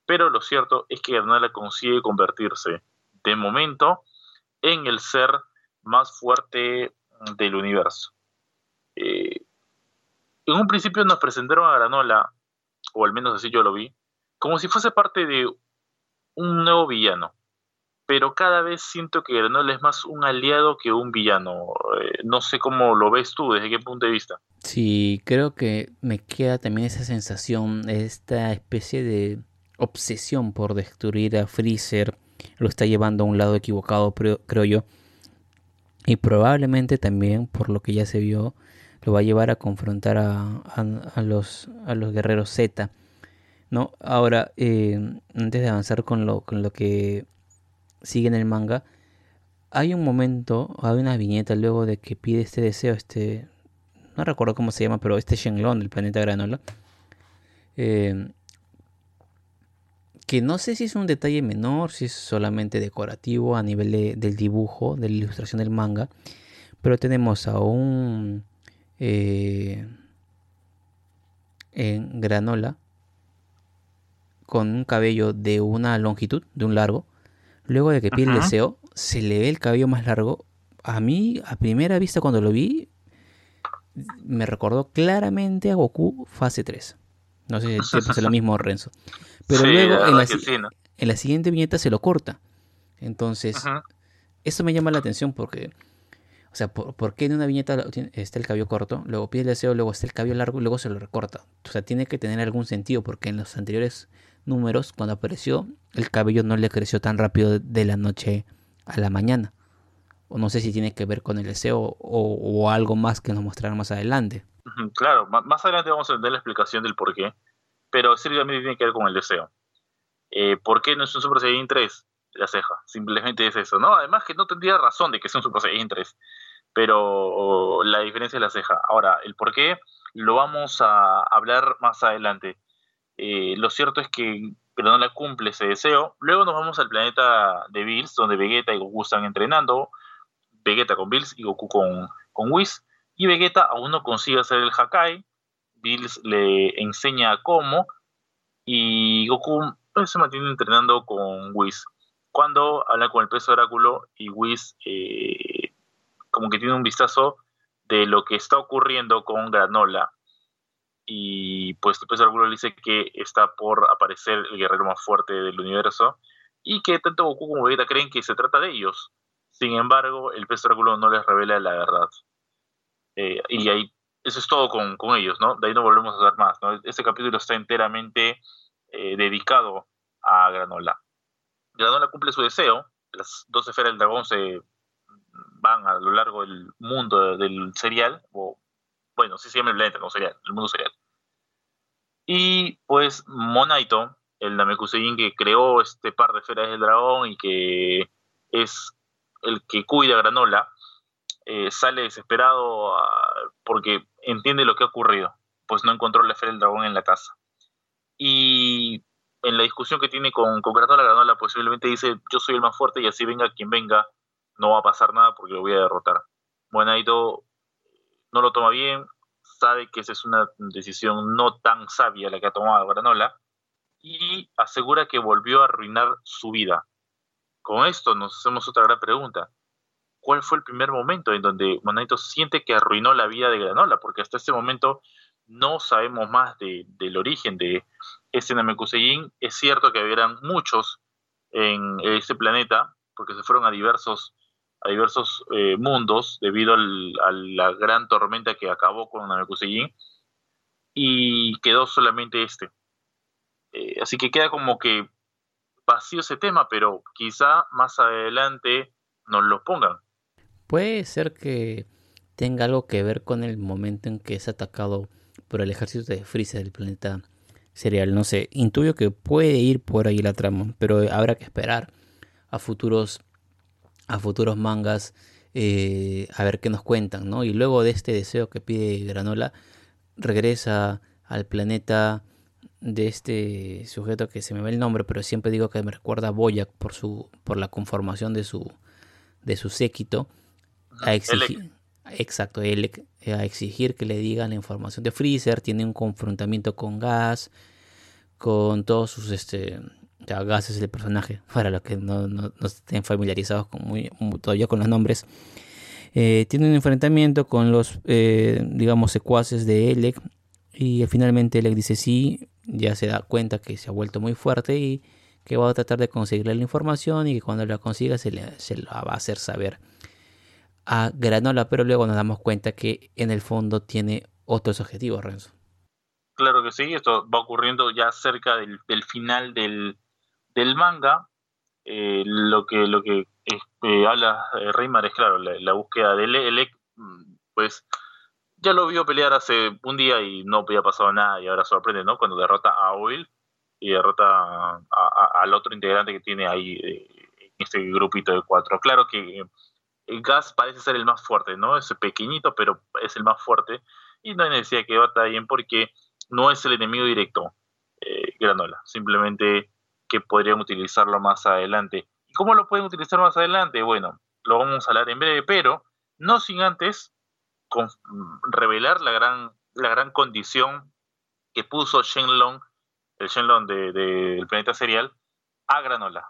pero lo cierto es que Granola consigue convertirse de momento en el ser más fuerte del universo. Eh, en un principio nos presentaron a Granola, o al menos así yo lo vi, como si fuese parte de un nuevo villano. Pero cada vez siento que Granola es más un aliado que un villano. Eh, no sé cómo lo ves tú, desde qué punto de vista. Sí, creo que me queda también esa sensación, esta especie de obsesión por destruir a Freezer lo está llevando a un lado equivocado, creo yo. Y probablemente también, por lo que ya se vio, lo va a llevar a confrontar a, a, los, a los guerreros Z. ¿no? Ahora, eh, antes de avanzar con lo, con lo que sigue en el manga, hay un momento, hay una viñeta luego de que pide este deseo, este, no recuerdo cómo se llama, pero este Shenlong del planeta Granola, eh, que no sé si es un detalle menor, si es solamente decorativo a nivel del dibujo, de la ilustración del manga, pero tenemos a un eh, en granola con un cabello de una longitud, de un largo. Luego de que pide el deseo, se le ve el cabello más largo. A mí, a primera vista, cuando lo vi, me recordó claramente a Goku fase 3. No sé si *laughs* es lo mismo, Renzo. Pero luego en la, siguiente viñeta se lo corta. Entonces, eso me llama la atención porque, o sea, ¿por, qué en una viñeta está el cabello corto, luego pide el deseo, luego está el cabello largo y luego se lo recorta? O sea, tiene que tener algún sentido porque en los anteriores números, cuando apareció, el cabello no le creció tan rápido de la noche a la mañana. O no sé si tiene que ver con el deseo o, algo más que nos mostrarán más adelante. Claro, más adelante vamos a entender la explicación del por qué pero también tiene que ver con el deseo. Eh, ¿Por qué no es un Super Saiyan 3? La ceja, simplemente es eso, ¿no? Además que no tendría razón de que sea un Super Saiyan 3, pero la diferencia es la ceja. Ahora, el por qué lo vamos a hablar más adelante. Eh, lo cierto es que la cumple ese deseo. Luego nos vamos al planeta de Bills, donde Vegeta y Goku están entrenando. Vegeta con Bills y Goku con, con Whis. Y Vegeta aún no consigue hacer el Hakai, Bills le enseña cómo y Goku pues, se mantiene entrenando con Whis. Cuando habla con el peso oráculo y Whis eh, como que tiene un vistazo de lo que está ocurriendo con Granola. Y pues oráculo le dice que está por aparecer el guerrero más fuerte del universo y que tanto Goku como Vegeta creen que se trata de ellos. Sin embargo, el peso oráculo no les revela la verdad. Eh, y ahí eso es todo con, ellos, ¿no? De ahí no volvemos a hablar más, ¿no? Este capítulo está enteramente eh, dedicado a Granola. Granola cumple su deseo, las dos esferas del dragón se van a lo largo del mundo del serial, o bueno, sí se llama el planeta, no serial, el mundo serial. Y pues Monaito, el Namekusein que creó este par de esferas del dragón y que es el que cuida a Granola, eh, sale desesperado ah, porque entiende lo que ha ocurrido, pues no encontró la esfera del dragón en la casa. Y en la discusión que tiene con, con Granola, Granola posiblemente dice, yo soy el más fuerte y así venga quien venga, no va a pasar nada porque lo voy a derrotar. Buenaito no lo toma bien, sabe que esa es una decisión no tan sabia la que ha tomado Granola y asegura que volvió a arruinar su vida. Con esto nos hacemos otra gran pregunta cuál fue el primer momento en donde Monadito siente que arruinó la vida de Granola, porque hasta ese momento no sabemos más del origen de ese Namekusein. Es cierto que habían muchos en ese planeta, porque se fueron a diversos, a diversos eh, mundos debido a la gran tormenta que acabó con Namekusein, y quedó solamente este. Eh, así que queda como que vacío ese tema, pero quizá más adelante nos lo pongan. Puede ser que tenga algo que ver con el momento en que es atacado por el ejército de Freezer del planeta serial. No sé, intuyo que puede ir por ahí la trama, pero habrá que esperar a futuros, a futuros mangas eh, a ver qué nos cuentan, ¿no? Y luego de este deseo que pide Granola, regresa al planeta de este sujeto que se me ve el nombre, pero siempre digo que me recuerda a Boyac por su, por la conformación de su, de su séquito a exigir, exacto, él, a exigir que le digan la información de Freezer, tiene un confrontamiento con Gas, con todos sus este ya Gas es el personaje, *laughs* para los que no, no, estén familiarizados con muy, todavía con los nombres. Eh, tiene un enfrentamiento con los, eh, digamos, secuaces de Elec. Y finalmente Elec dice sí, ya se da cuenta que se ha vuelto muy fuerte y que va a tratar de conseguirle la información y que cuando la consiga se, le, se la va a hacer saber a Granola, pero luego nos damos cuenta que en el fondo tiene otros objetivos, Renzo. Claro que sí, esto va ocurriendo ya cerca del, final del, manga. eh, lo que lo que eh, habla eh, Reymar es claro, la, búsqueda de Elec, mm, pues ya lo vio pelear hace un día y no había pasado nada y ahora sorprende, ¿no? Cuando derrota a Will y derrota al otro integrante que tiene ahí este grupito de cuatro. Claro que Gas parece ser el más fuerte, ¿no? Es pequeñito, pero es el más fuerte y no hay que bien porque no es el enemigo directo, Granola. Simplemente que podrían utilizarlo más adelante. ¿Y cómo lo pueden utilizar más adelante? Bueno, lo vamos a hablar en breve, pero no sin antes revelar la gran, la gran condición que puso Shenlong, el Shenlong del de, planeta serial, a Granola.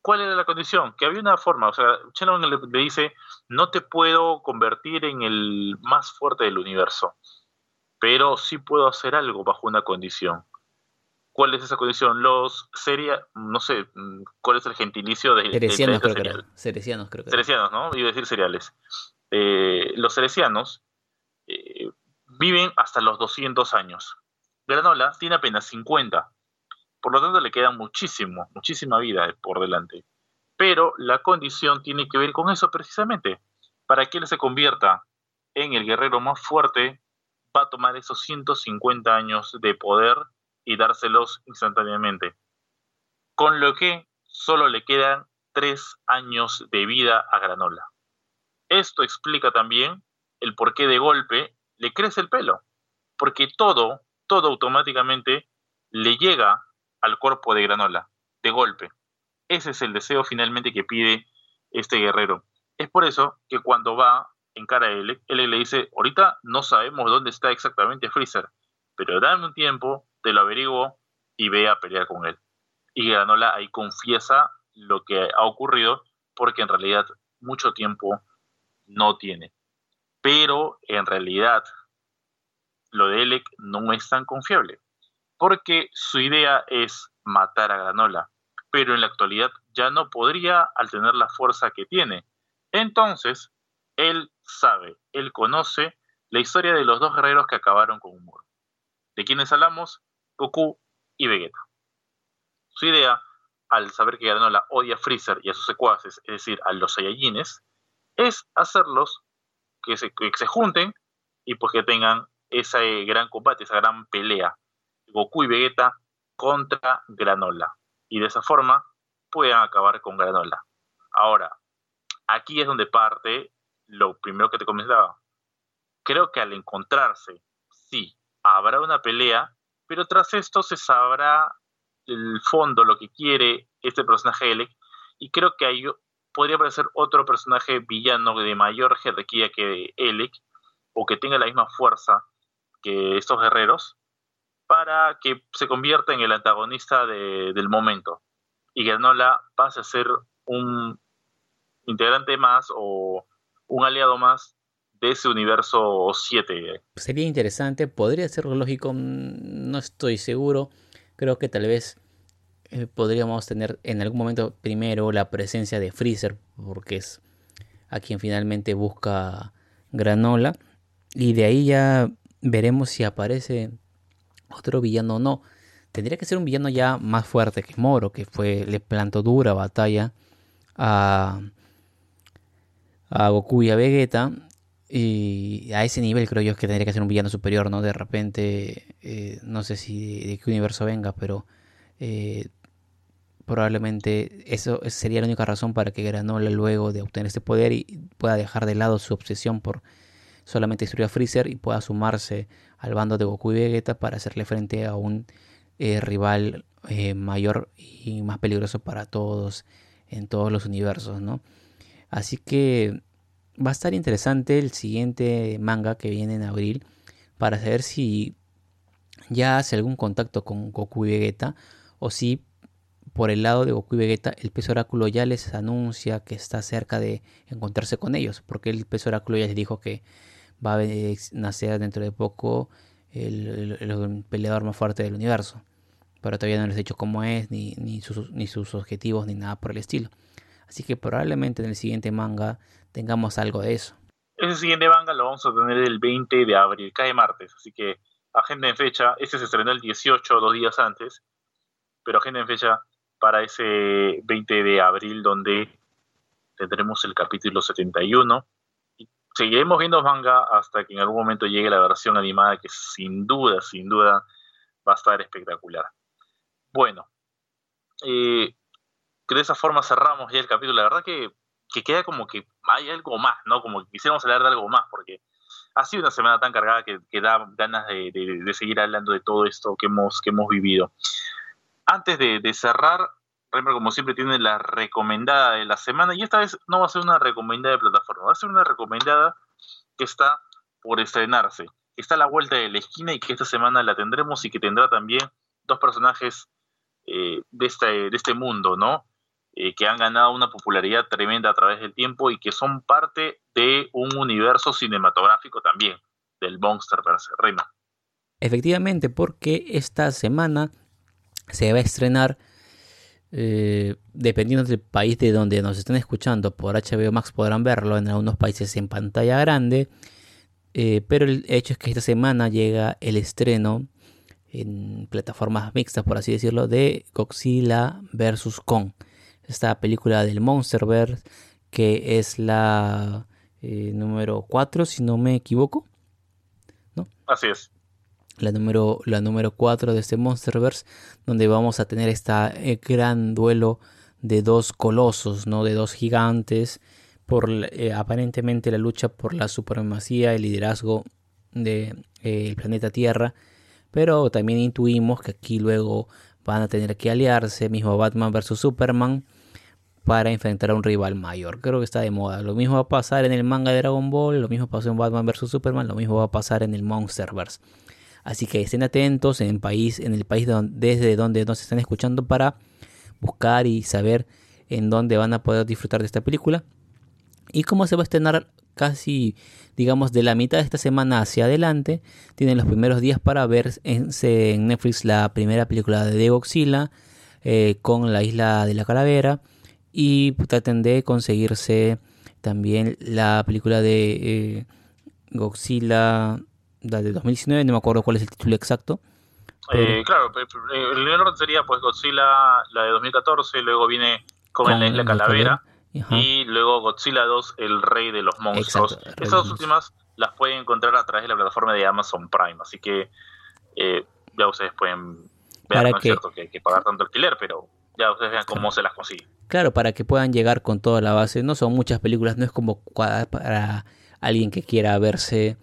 ¿Cuál era la condición? Que había una forma, o sea, Shenlong le, le dice, no te puedo convertir en el más fuerte del universo, pero sí puedo hacer algo bajo una condición. ¿Cuál es esa condición? Los sería, no sé, ¿cuál es el gentilicio de Cerecianos, creo que Cerecianos, creo que Cerecianos, ¿no? Iba a decir cereales. Eh, los cerecianos eh, viven hasta los 200 años. Granola tiene apenas 50. Por lo tanto, le queda muchísimo, muchísima vida por delante. Pero la condición tiene que ver con eso precisamente. Para que él se convierta en el guerrero más fuerte, va a tomar esos 150 años de poder y dárselos instantáneamente. Con lo que solo le quedan tres años de vida a Granola. Esto explica también el por qué de golpe le crece el pelo, porque todo, todo automáticamente le llega al cuerpo de Granola, de golpe. Ese es el deseo finalmente que pide este guerrero. Es por eso que cuando va en cara a él, él le dice, ahorita no sabemos dónde está exactamente Freezer, pero dame un tiempo, te lo averiguo y ve a pelear con él. Y Granola ahí confiesa lo que ha ocurrido porque en realidad mucho tiempo no tiene. Pero en realidad lo de Elec no es tan confiable porque su idea es matar a Granola, pero en la actualidad ya no podría al tener la fuerza que tiene. Entonces, él sabe, él conoce la historia de los dos guerreros que acabaron con un muro. ¿De quiénes hablamos? Goku y Vegeta. Su idea, al saber que Granola odia a Freezer y a sus secuaces, es decir, a los Saiyajines, es hacerlos que se, que se junten y pues que tengan ese gran combate, esa gran pelea, Goku y Vegeta contra Granola. Y de esa forma puedan acabar con Granola. Ahora, aquí es donde parte lo primero que te comentaba. Creo que al encontrarse, sí, habrá una pelea, pero tras esto se sabrá el fondo, lo que quiere este personaje Elec, y creo que ahí podría aparecer otro personaje villano de mayor jerarquía que Elec, o que tenga la misma fuerza que estos guerreros, para que se convierta en el antagonista del momento, y Granola pase a ser un integrante más o un aliado más de ese universo 7. Sería interesante, podría ser lógico, mm, no estoy seguro. Creo que tal vez eh, podríamos tener en algún momento primero la presencia de Freezer, porque es a quien finalmente busca Granola. Y de ahí ya veremos si aparece otro villano o no. Tendría que ser un villano ya más fuerte que Moro, que fue, le plantó dura batalla a, a Goku y a Vegeta y a ese nivel creo yo que tendría que ser un villano superior, ¿no? De repente, eh, no sé si de, qué universo venga, pero eh, probablemente eso sería la única razón para que Granola luego de obtener este poder y pueda dejar de lado su obsesión por solamente destruir a Freezer y pueda sumarse al bando de Goku y Vegeta para hacerle frente a un eh, rival mayor y más peligroso para todos en todos los universos, ¿no? Así que va a estar interesante el siguiente manga que viene en abril para saber si ya hace algún contacto con Goku y Vegeta o si por el lado de Goku y Vegeta el pez oráculo ya les anuncia que está cerca de encontrarse con ellos porque el pez oráculo ya les dijo que va a nacer dentro de poco el, peleador más fuerte del universo pero todavía no les he dicho cómo es ni, ni, sus, ni sus objetivos ni nada por el estilo. Así que probablemente en el siguiente manga tengamos algo de eso. Ese siguiente manga lo vamos a tener el 20 de abril, cae martes, así que agenda en fecha, ese se estrenó el 18, dos días antes, pero agenda en fecha para ese 20 de abril donde tendremos el capítulo 71 y seguiremos viendo manga hasta que en algún momento llegue la versión animada que sin duda, sin duda va a estar espectacular. Bueno, eh, de esa forma cerramos ya el capítulo. La verdad que, queda como que hay algo más, ¿no? Como que quisiéramos hablar de algo más, porque ha sido una semana tan cargada que, da ganas de, seguir hablando de todo esto que hemos, que hemos vivido. Antes de, cerrar, Reimer, como siempre, tiene la recomendada de la semana, y esta vez no va a ser una recomendada de plataforma, va a ser una recomendada que está por estrenarse, que está a la vuelta de la esquina y que esta semana la tendremos y que tendrá también dos personajes eh, de, este, de este mundo, ¿no? Eh, que han ganado una popularidad tremenda a través del tiempo y que son parte de un universo cinematográfico también, del Monsterverse. Rima. Efectivamente, porque esta semana se va a estrenar, eh, dependiendo del país de donde nos estén escuchando, por HBO Max podrán verlo, en algunos países en pantalla grande, eh, pero el hecho es que esta semana llega el estreno en plataformas mixtas, por así decirlo, de Godzilla vs. Kong esta película del Monsterverse, que es la eh, número 4, si no me equivoco. ¿No? Así es. La número, la número 4 de este Monsterverse, donde vamos a tener este gran duelo de dos colosos, ¿no? De dos gigantes, por eh, aparentemente la lucha por la supremacía, el liderazgo del de, planeta Tierra. Pero también intuimos que aquí luego van a tener que aliarse, mismo Batman vs Superman, para enfrentar a un rival mayor. Creo que está de moda. Lo mismo va a pasar en el manga de Dragon Ball, lo mismo pasó en Batman vs Superman, lo mismo va a pasar en el Monsterverse. Así que estén atentos en el país, en el país desde donde nos están escuchando para buscar y saber en dónde van a poder disfrutar de esta película. Y cómo se va a estrenar casi, digamos, de la mitad de esta semana hacia adelante. Tienen los primeros días para ver en, Netflix la primera película de Godzilla eh, con la isla de la calavera y traten de conseguirse también la película de eh, Godzilla, la de 2019, no me acuerdo cuál es el título exacto. Eh, claro, el orden sería pues Godzilla, la de 2014, luego viene con, la isla Calavera, y luego Godzilla 2, el rey de los monstruos. Esas dos últimas las pueden encontrar a través de la plataforma de Amazon Prime, así que eh, ya ustedes pueden ver, no es cierto que hay que pagar tanto alquiler, pero ya ustedes vean cómo se las consigue. Claro, para que puedan llegar con toda la base. No son muchas películas, no es como para alguien que quiera verse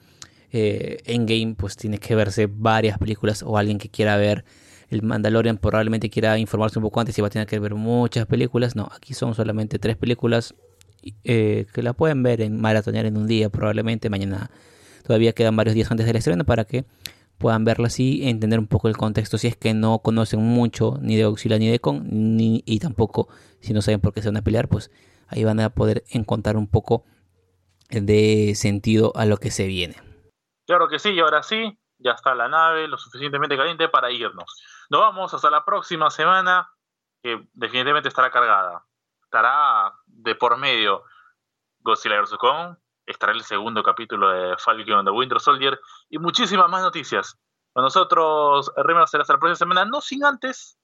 eh, en game, pues tiene que verse varias películas o alguien que quiera ver el Mandalorian probablemente quiera informarse un poco antes y va a tener que ver muchas películas. No, aquí son solamente tres películas eh, que la pueden ver en maratonear en un día probablemente. Mañana todavía quedan varios días antes del estreno para que puedan verla así, entender un poco el contexto si es que no conocen mucho ni de Godzilla ni de Kong, ni, y tampoco si no saben por qué se van a pelear, pues ahí van a poder encontrar un poco de sentido a lo que se viene. Claro que sí, y ahora sí, ya está la nave lo suficientemente caliente para irnos. Nos vamos hasta la próxima semana, que definitivamente estará cargada. Estará de por medio Godzilla vs. Kong, estará el segundo capítulo de Falcon the Winter Soldier y muchísimas más noticias. Con nosotros, Rimer, será hasta la próxima semana, no sin antes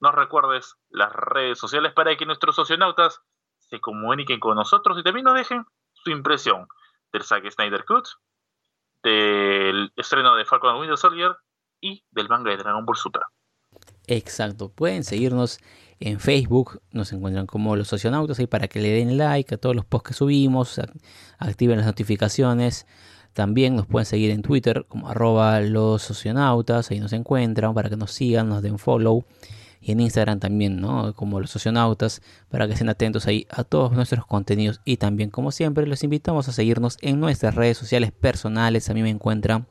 nos recuerdes las redes sociales para que nuestros socionautas se comuniquen con nosotros y también nos dejen su impresión del Zack Snyder Cut, del estreno de Falcon the Winter Soldier y del manga de Dragon Ball Super. Exacto, pueden seguirnos en Facebook, nos encuentran como los socionautas ahí para que le den like a todos los posts que subimos, activen las notificaciones. También nos pueden seguir en Twitter como arroba los socionautas, ahí nos encuentran para que nos sigan, nos den follow. Y en Instagram también, ¿no? Como los socionautas, para que estén atentos ahí a todos nuestros contenidos. Y también, como siempre, los invitamos a seguirnos en nuestras redes sociales personales. A mí me encuentran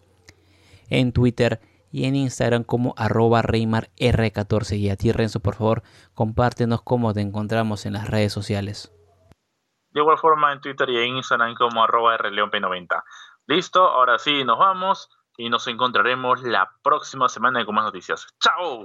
en Twitter y en Instagram como arroba R14. Y a ti Renzo, por favor, compártenos cómo te encontramos en las redes sociales. De igual forma en Twitter y en Instagram como arroba rleonp90. Listo, ahora sí nos vamos y nos encontraremos la próxima semana con más noticias. ¡Chao!